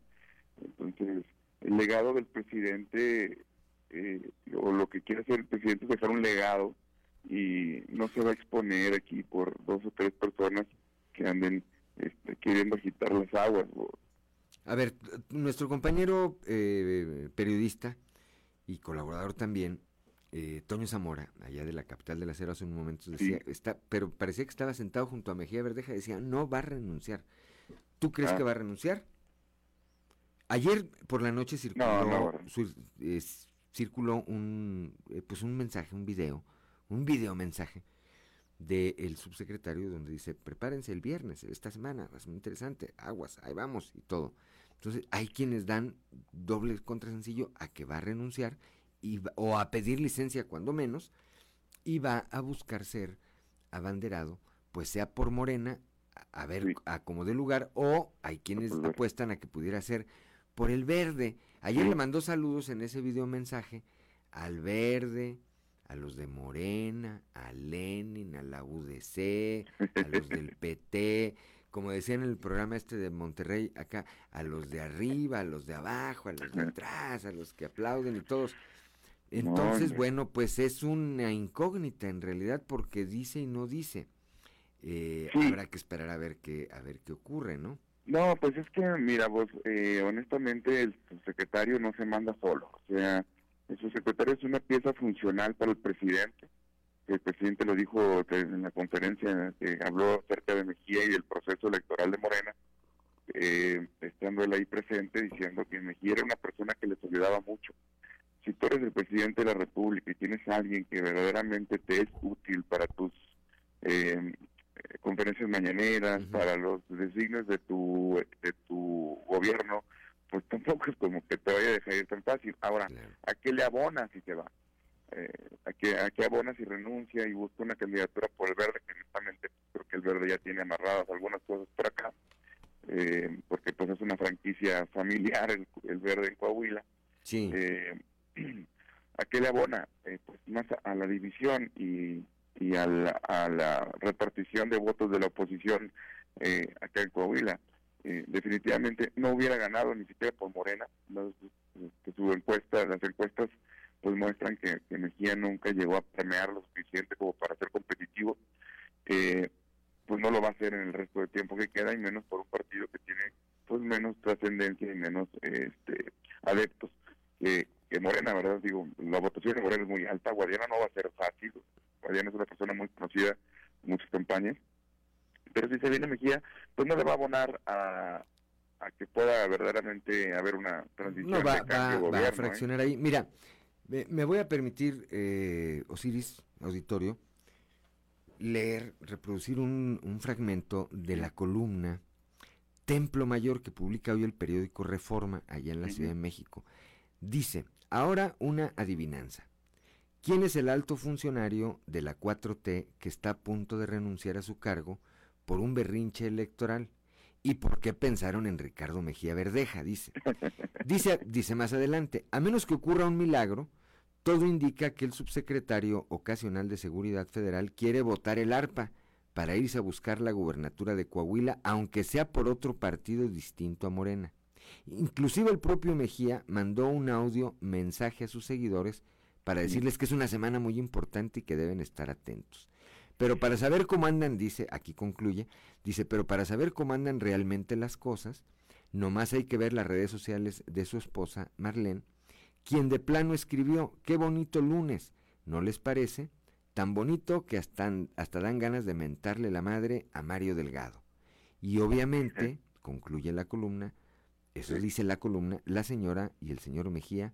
Entonces, el legado del presidente, eh, o lo que quiere hacer el presidente es dejar un legado y no se va a exponer aquí por dos o tres personas que anden este, queriendo agitar las aguas. A ver, nuestro compañero eh, periodista y colaborador también, eh, Toño Zamora, allá de la capital de la Cera hace un momento, decía, está, pero parecía que estaba sentado junto a Mejía Verdeja, decía, no va a renunciar. ¿Tú crees que ah. va a renunciar? Ayer por la noche circuló, circuló un, eh, pues un mensaje, un video, un video mensaje del subsecretario donde dice, prepárense el viernes, esta semana, es muy interesante, aguas, ahí vamos y todo. Entonces hay quienes dan doble contra sencillo a que va a renunciar y, o a pedir licencia cuando menos y va a buscar ser abanderado, pues sea por Morena, a, ver a como de lugar, o hay quienes apuestan a que pudiera ser por el verde. Ayer le mandó saludos en ese video mensaje al verde, a los de Morena, a Lenin, a la UDC, a los del (laughs) PT, como decían en el programa este de Monterrey, acá, a los de arriba, a los de abajo, a los de atrás, a los que aplauden y todos. Entonces, bueno, pues es una incógnita en realidad porque dice y no dice. Eh, habrá que esperar a ver qué, a ver qué ocurre, ¿no? No, pues es que, mira, vos, eh, honestamente, el secretario no se manda solo. O sea, el subsecretario es una pieza funcional para el presidente. El presidente lo dijo en la conferencia que habló acerca de Mejía y del proceso electoral de Morena, eh, estando él ahí presente, diciendo que Mejía era una persona que les ayudaba mucho. Si tú eres el presidente de la República y tienes a alguien que verdaderamente te es útil para tus eh, conferencias mañaneras, para los designios de tu, de tu gobierno, pues tampoco es como que te vaya a dejar ir tan fácil. Ahora, ¿a qué le abona si se va? Eh, ¿a, qué, ¿A qué abona si renuncia y busca una candidatura por el verde? Que honestamente creo que el verde ya tiene amarradas algunas cosas por acá, eh, porque pues es una franquicia familiar el, verde en Coahuila. Sí. Eh, (clears throat) ¿A qué le abona? pues más a la división y y a la, repartición de votos de la oposición eh, acá en Coahuila. Eh, definitivamente no hubiera ganado ni siquiera por Morena. que su encuesta, las encuestas pues muestran que, Mejía nunca llegó a premiar lo suficiente como para ser competitivo. Eh, pues no lo va a hacer en el resto del tiempo que queda y menos por un partido que tiene pues menos trascendencia y menos este adeptos que, que Morena, ¿verdad? Digo, la votación de Morena es muy alta, Guadiana no va a ser fácil, Guadiana es una persona muy conocida en muchas campañas, pero si se viene Mejía, pues no le va a abonar a, que pueda verdaderamente haber una transición no, va, va, a ¿eh? fraccionar ahí. Mira, me, voy a permitir, eh, Osiris, auditorio, leer, reproducir un, un fragmento de la columna Templo Mayor que publica hoy el periódico Reforma allá en la Ciudad de México. Dice, ahora una adivinanza. ¿Quién es el alto funcionario de la 4T que está a punto de renunciar a su cargo por un berrinche electoral? ¿Y por qué pensaron en Ricardo Mejía Verdeja? Dice. Dice, dice más adelante, a menos que ocurra un milagro, todo indica que el subsecretario ocasional de Seguridad Federal quiere votar el ARPA para irse a buscar la gubernatura de Coahuila, aunque sea por otro partido distinto a Morena. Inclusive el propio Mejía mandó un audio mensaje a sus seguidores para decirles que es una semana muy importante y que deben estar atentos. Pero para saber cómo andan, dice, aquí concluye, dice, pero para saber cómo andan realmente las cosas, nomás hay que ver las redes sociales de su esposa, Marlene, quien de plano escribió, qué bonito lunes, ¿no les parece? Tan bonito que hasta, hasta dan ganas de mentarle la madre a Mario Delgado. Y obviamente, concluye la columna, eso dice la columna, la señora y el señor Mejía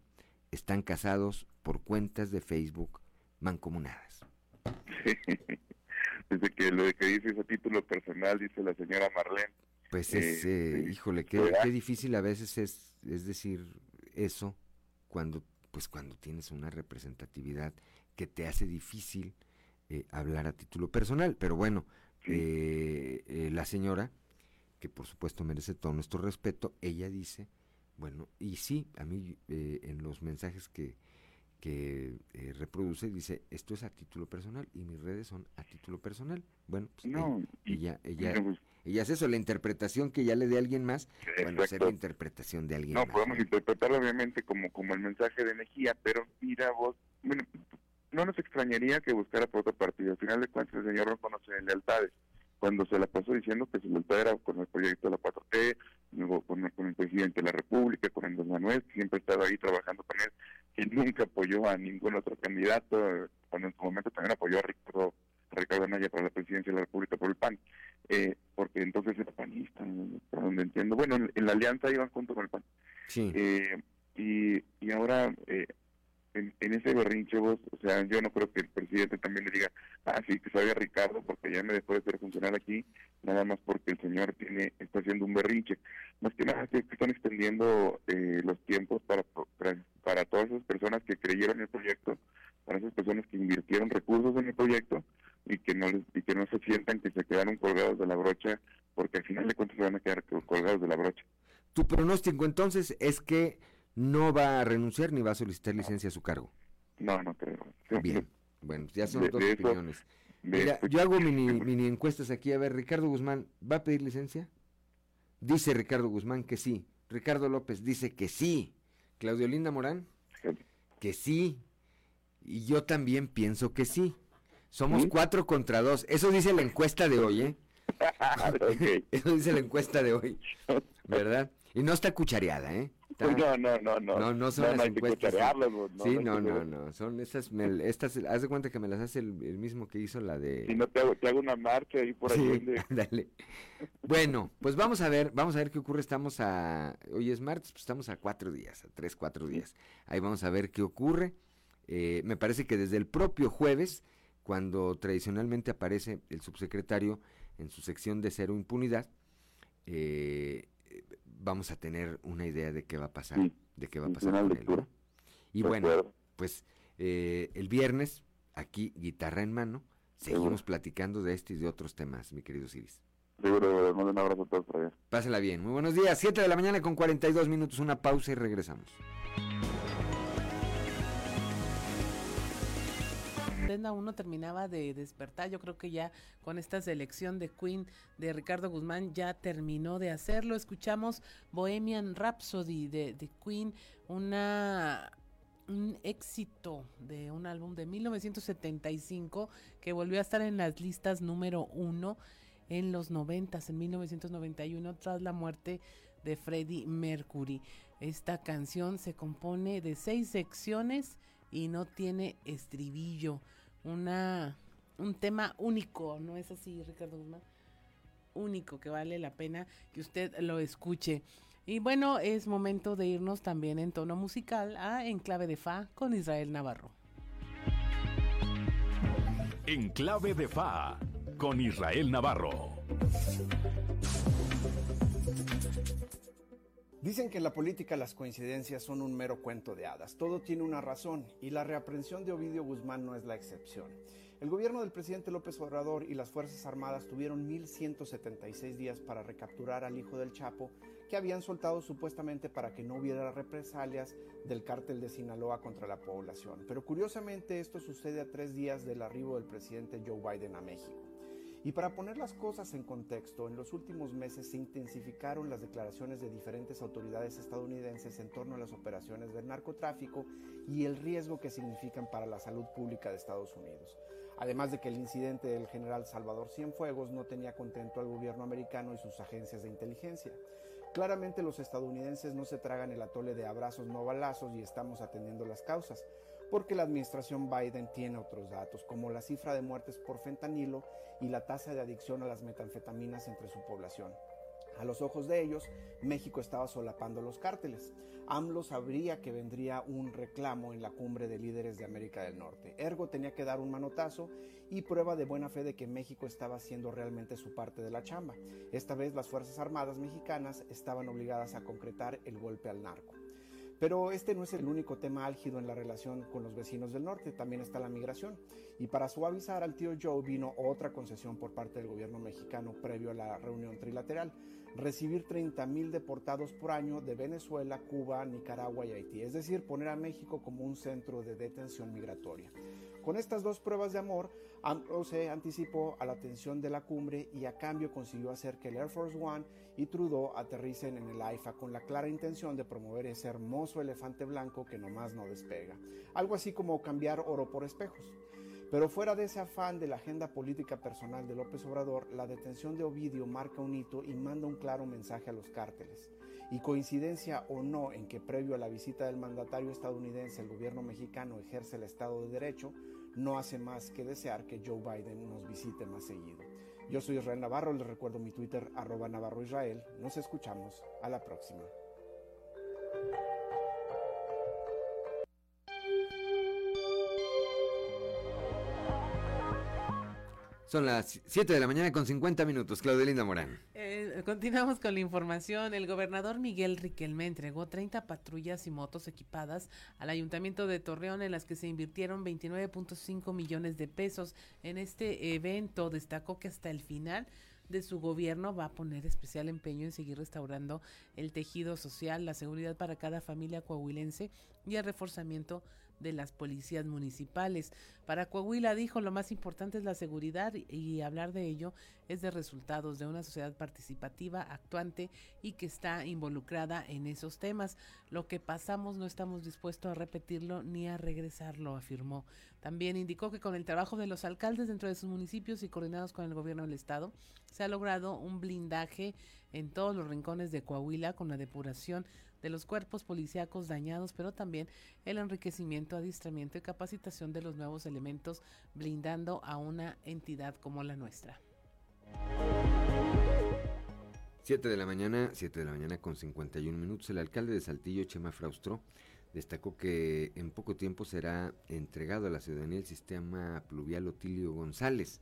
están casados por cuentas de Facebook mancomunadas. (laughs) Desde que lo que dice ese título personal, dice la señora Marlene. Pues es, eh, eh, híjole, qué, difícil a veces es, es decir eso cuando, pues cuando tienes una representatividad que te hace difícil eh, hablar a título personal. Pero bueno, la señora, que por supuesto merece todo nuestro respeto, ella dice Bueno, y sí, a mí eh, en los mensajes que, que eh, reproduce dice, esto es a título personal y mis redes son a título personal. Bueno, pues no, ella, ella, ella es eso, la interpretación que ya le dé alguien más, bueno, hacer la interpretación de alguien no, más. podemos interpretarlo obviamente como, como el mensaje de energía, pero mira vos, bueno, no nos extrañaría que buscara por otro partido. Al final de cuentas, el señor no conoce lealtades. Cuando se la pasó diciendo que su lealtad era con el proyecto de la 4T, luego con, con, el presidente de la República, con Andrés Manuel, que siempre estaba ahí trabajando con él, que nunca apoyó a ningún otro candidato, cuando en su momento también apoyó a Ricardo, Ricardo Anaya para la presidencia de la República por el PAN, eh, porque entonces era panista, para donde entiendo. Bueno, en, en, la alianza iban junto con el PAN. Sí. Eh, y, y ahora eh, en, en, ese berrinche vos, o sea, yo no creo que el presidente también le diga, ah, sí, que sabía Ricardo, porque ya me dejó de ser funcional aquí, nada más porque el señor tiene está haciendo un berrinche. Más que nada que están extendiendo eh, los tiempos para, para, para todas esas personas que creyeron en el proyecto, para esas personas que invirtieron recursos en el proyecto y que no les, y que no se sientan que se quedaron colgados de la brocha, porque al final de cuentas se van a quedar colgados de la brocha. Tu pronóstico entonces es que no va a renunciar ni va a solicitar licencia a su cargo. No, no creo. (laughs) Bien, bueno, ya son de, dos de opiniones. Eso, Mira, yo hago mini, (laughs) mini encuestas aquí. A ver, Ricardo Guzmán, ¿va a pedir licencia? Dice Ricardo Guzmán que sí. Ricardo López dice que sí. Claudio Linda Morán, sí. que sí. Y yo también pienso que sí. Somos ¿Sí? cuatro contra dos. Eso dice la encuesta de hoy, ¿eh? (laughs) Eso dice la encuesta de hoy, ¿verdad? Y no está cuchareada, ¿eh? Está... No, no, no, no. No, no son no, las no encuestas. No, sí, no, no, no. Son esas, me, estas, haz de cuenta que me las hace el, el, mismo que hizo la de... Si no te hago, te hago una marcha ahí por ahí. Sí, (laughs) dale. Bueno, pues vamos a ver, vamos a ver qué ocurre. Estamos a, hoy es martes, pues estamos a cuatro días, a tres, cuatro días. Ahí vamos a ver qué ocurre. Eh, me parece que desde el propio jueves, cuando tradicionalmente aparece el subsecretario en su sección de cero impunidad, eh, vamos a tener una idea de qué va a pasar, sí, de qué va a pasar con él. Y bueno, acuerdo. pues eh, el viernes, aquí guitarra en mano, seguimos platicando de este y de otros temas, mi querido Ciris. Seguro, mando un abrazo a todos por allá. Pásela bien. Muy buenos días, 7 de la mañana con 42 minutos, una pausa y regresamos. Uno terminaba de despertar, yo creo que ya con esta selección de Queen de Ricardo Guzmán ya terminó de hacerlo. Escuchamos Bohemian Rhapsody de, Queen, una un éxito de un álbum de 1975 que volvió a estar en las listas número uno en los noventas, en 1991, tras la muerte de Freddie Mercury. Esta canción se compone de seis secciones y no tiene estribillo. Una, un tema único, ¿no es así, Ricardo Guzmán? Único que vale la pena que usted lo escuche. Y bueno, es momento de irnos también en tono musical a Enclave de Fa con Israel Navarro. Enclave de Fa con Israel Navarro. Dicen que en la política las coincidencias son un mero cuento de hadas. Todo tiene una razón y la reaprensión de Ovidio Guzmán no es la excepción. El gobierno del presidente López Obrador y las Fuerzas Armadas tuvieron 1.176 días para recapturar al hijo del Chapo, que habían soltado supuestamente para que no hubiera represalias del cártel de Sinaloa contra la población. Pero curiosamente esto sucede a tres días del arribo del presidente Joe Biden a México. Y para poner las cosas en contexto, en los últimos meses se intensificaron las declaraciones de diferentes autoridades estadounidenses en torno a las operaciones del narcotráfico y el riesgo que significan para la salud pública de Estados Unidos. Además de que el incidente del general Salvador Cienfuegos no tenía contento al gobierno americano y sus agencias de inteligencia. Claramente los estadounidenses no se tragan el atole de abrazos no balazos y estamos atendiendo las causas porque la administración Biden tiene otros datos, como la cifra de muertes por fentanilo y la tasa de adicción a las metanfetaminas entre su población. A los ojos de ellos, México estaba solapando los cárteles. AMLO sabría que vendría un reclamo en la cumbre de líderes de América del Norte. Ergo tenía que dar un manotazo y prueba de buena fe de que México estaba haciendo realmente su parte de la chamba. Esta vez las Fuerzas Armadas mexicanas estaban obligadas a concretar el golpe al narco. Pero este no es el único tema álgido en la relación con los vecinos del norte, también está la migración. Y para suavizar al tío Joe vino otra concesión por parte del gobierno mexicano previo a la reunión trilateral. Recibir 30.000 deportados por año de Venezuela, Cuba, Nicaragua y Haití, es decir, poner a México como un centro de detención migratoria. Con estas dos pruebas de amor, AMLO se anticipó a la atención de la cumbre y a cambio consiguió hacer que el Air Force One y Trudeau aterricen en el AIFA con la clara intención de promover ese hermoso elefante blanco que nomás no despega. Algo así como cambiar oro por espejos. Pero fuera de ese afán de la agenda política personal de López Obrador, la detención de Ovidio marca un hito y manda un claro mensaje a los cárteles. Y coincidencia o no en que previo a la visita del mandatario estadounidense el gobierno mexicano ejerce el Estado de Derecho, no hace más que desear que Joe Biden nos visite más seguido. Yo soy Israel Navarro, les recuerdo mi Twitter arroba Navarro Israel. Nos escuchamos a la próxima. Son las 7 de la mañana con 50 minutos. Claudelinda Morán. Eh, continuamos con la información. El gobernador Miguel Riquelme entregó 30 patrullas y motos equipadas al ayuntamiento de Torreón en las que se invirtieron 29.5 millones de pesos. En este evento destacó que hasta el final de su gobierno va a poner especial empeño en seguir restaurando el tejido social, la seguridad para cada familia coahuilense y el reforzamiento de las policías municipales. Para Coahuila dijo lo más importante es la seguridad y, hablar de ello es de resultados de una sociedad participativa, actuante y que está involucrada en esos temas. Lo que pasamos no estamos dispuestos a repetirlo ni a regresarlo, afirmó. También indicó que con el trabajo de los alcaldes dentro de sus municipios y coordinados con el gobierno del estado, se ha logrado un blindaje en todos los rincones de Coahuila con la depuración de los cuerpos policíacos dañados, pero también el enriquecimiento, adiestramiento y capacitación de los nuevos elementos, blindando a una entidad como la nuestra. 7 de la mañana, 7 de la mañana con 51 minutos. El alcalde de Saltillo, Chema Fraustro, destacó que en poco tiempo será entregado a la ciudadanía el sistema pluvial Otilio González,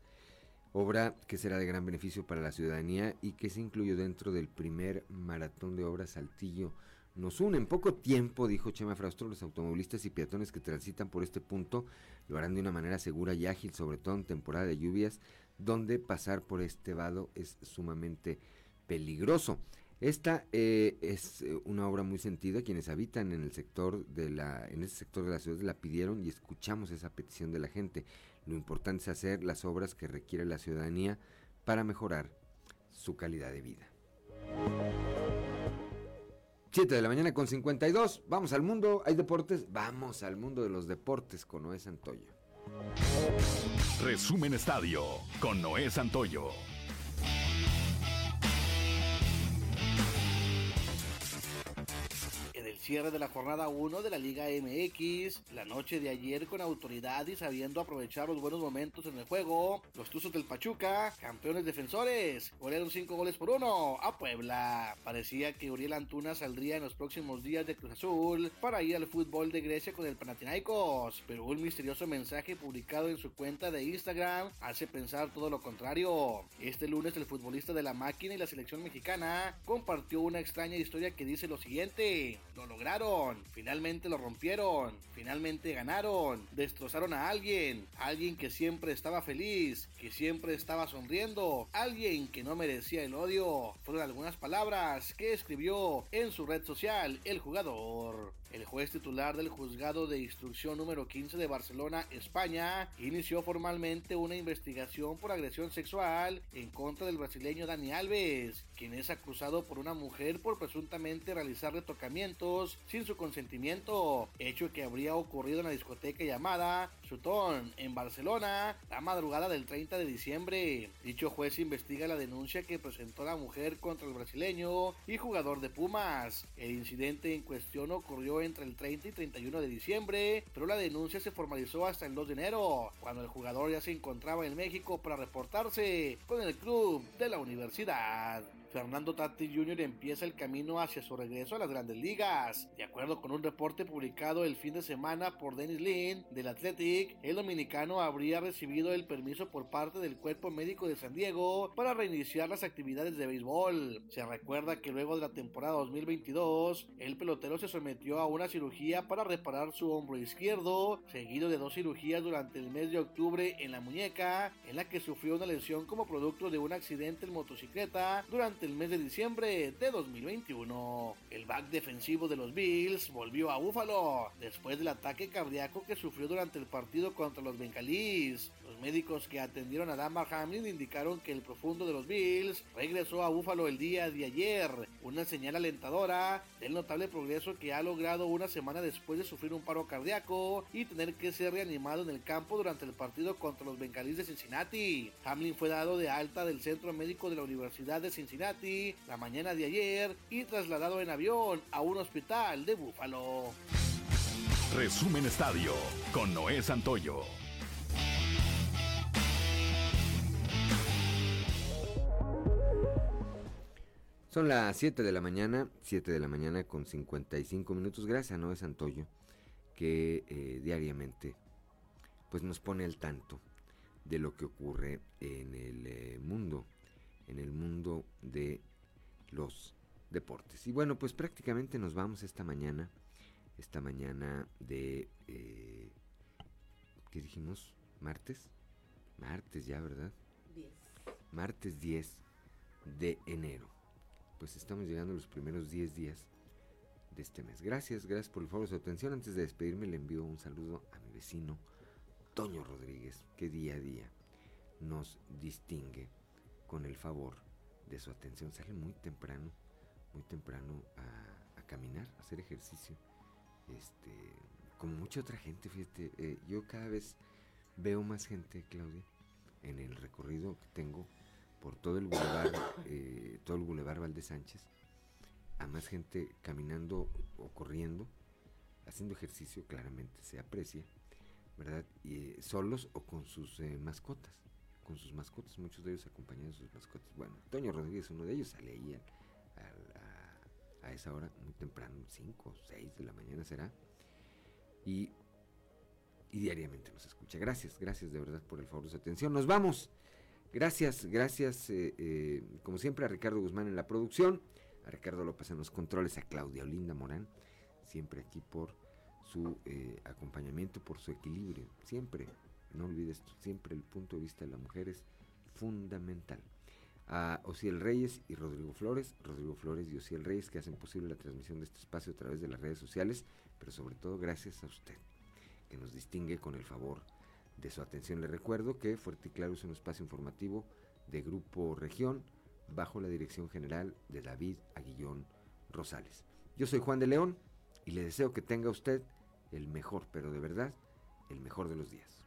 obra que será de gran beneficio para la ciudadanía y que se incluyó dentro del primer maratón de obras Saltillo nos une. En poco tiempo, dijo Chema Fraustro, los automovilistas y peatones que transitan por este punto lo harán de una manera segura y ágil, sobre todo en temporada de lluvias, donde pasar por este vado es sumamente peligroso. Esta eh, es eh, una obra muy sentida. Quienes habitan en el sector de la, en ese sector de la ciudad la pidieron y escuchamos esa petición de la gente. Lo importante es hacer las obras que requiere la ciudadanía para mejorar su calidad de vida. 7 de la mañana con 52. Vamos al mundo. ¿Hay deportes? Vamos al mundo de los deportes con Noé Santoyo. Resumen Estadio con Noé Santoyo. Cierre de la jornada 1 de la Liga MX. La noche de ayer con autoridad y sabiendo aprovechar los buenos momentos en el juego, los Tuzos del Pachuca, campeones defensores, golearon 5 goles por 1 a Puebla. Parecía que Uriel Antuna saldría en los próximos días de Cruz Azul para ir al fútbol de Grecia con el Panathinaikos, pero un misterioso mensaje publicado en su cuenta de Instagram hace pensar todo lo contrario. Este lunes el futbolista de la máquina y la selección mexicana compartió una extraña historia que dice lo siguiente lograron, finalmente lo rompieron, finalmente ganaron, destrozaron a alguien, alguien que siempre estaba feliz, que siempre estaba sonriendo, alguien que no merecía el odio. Fueron algunas palabras que escribió en su red social el jugador. El juez titular del juzgado de instrucción número 15 de Barcelona, España, inició formalmente una investigación por agresión sexual en contra del brasileño Dani Alves, quien es acusado por una mujer por presuntamente realizar retocamientos sin su consentimiento, hecho que habría ocurrido en la discoteca llamada En Barcelona la madrugada del 30 de diciembre. Dicho juez investiga la denuncia que presentó la mujer contra el brasileño y jugador de Pumas. El incidente en cuestión ocurrió entre el 30 y 31 de diciembre, pero la denuncia se formalizó hasta el 2 de enero, cuando el jugador ya se encontraba en México para reportarse con el club de la universidad. Fernando Tati Jr. empieza el camino hacia su regreso a las grandes ligas. De acuerdo con un reporte publicado el fin de semana por Dennis Lynn del Athletic, el dominicano habría recibido el permiso por parte del cuerpo médico de San Diego para reiniciar las actividades de béisbol. Se recuerda que luego de la temporada 2022, el pelotero se sometió a una cirugía para reparar su hombro izquierdo, seguido de dos cirugías durante el mes de octubre en la muñeca, en la que sufrió una lesión como producto de un accidente en motocicleta durante el mes de diciembre de 2021. El back defensivo de los Bills volvió a Búfalo después del ataque cardíaco que sufrió durante el partido contra los Bengalís. Los médicos que atendieron a Damar Hamlin indicaron que el profundo de los Bills regresó a Búfalo el día de ayer, una señal alentadora del notable progreso que ha logrado una semana después de sufrir un paro cardíaco y tener que ser reanimado en el campo durante el partido contra los Bengalís de Cincinnati. Hamlin fue dado de alta del centro médico de la Universidad de Cincinnati la mañana de ayer y trasladado en avión a un hospital de Búfalo. Resumen Estadio con Noé Santoyo. Son las 7 de la mañana, 7 de la mañana con 55 minutos. Gracias a Noé Santoyo, que eh, diariamente pues nos pone al tanto de lo que ocurre en el eh, mundo, en el mundo de los deportes. Y bueno, pues prácticamente nos vamos esta mañana, esta mañana de, eh, ¿qué dijimos? ¿Martes? Martes ya, ¿verdad? 10. Martes 10 de enero pues estamos llegando a los primeros 10 días de este mes. Gracias, gracias por el favor de su atención. Antes de despedirme le envío un saludo a mi vecino Toño Rodríguez, que día a día nos distingue con el favor de su atención. Sale muy temprano, muy temprano a, caminar, a hacer ejercicio. Este, como mucha otra gente, fíjate, eh, yo cada vez veo más gente, Claudia, en el recorrido que tengo por todo el bulevar, (coughs) eh, todo el bulevar Valdés Sánchez, a más gente caminando o corriendo, haciendo ejercicio, claramente se aprecia, ¿verdad? Y, eh, solos o con sus eh, mascotas, con sus mascotas, muchos de ellos acompañados de sus mascotas. Bueno, Toño Rodríguez, uno de ellos, sale ahí a, a esa hora, muy temprano, 5 o 6 de la mañana será, y, y diariamente nos escucha. Gracias, gracias de verdad por el favor de su atención. Nos vamos. Gracias, gracias, eh, eh, como siempre, a Ricardo Guzmán en la producción, a Ricardo López en los controles, a Claudia Olinda Morán, siempre aquí por su eh, acompañamiento, por su equilibrio, siempre, no olvides, siempre el punto de vista de la mujer es fundamental. A Ociel Reyes y Rodrigo Flores, Rodrigo Flores y Ociel Reyes que hacen posible la transmisión de este espacio a través de las redes sociales, pero sobre todo gracias a usted, que nos distingue con el favor de su atención. Le recuerdo que Fuerte y Claro es un espacio informativo de Grupo Región bajo la dirección general de David Aguillón Rosales. Yo soy Juan de León y le deseo que tenga usted el mejor, pero de verdad, el mejor de los días.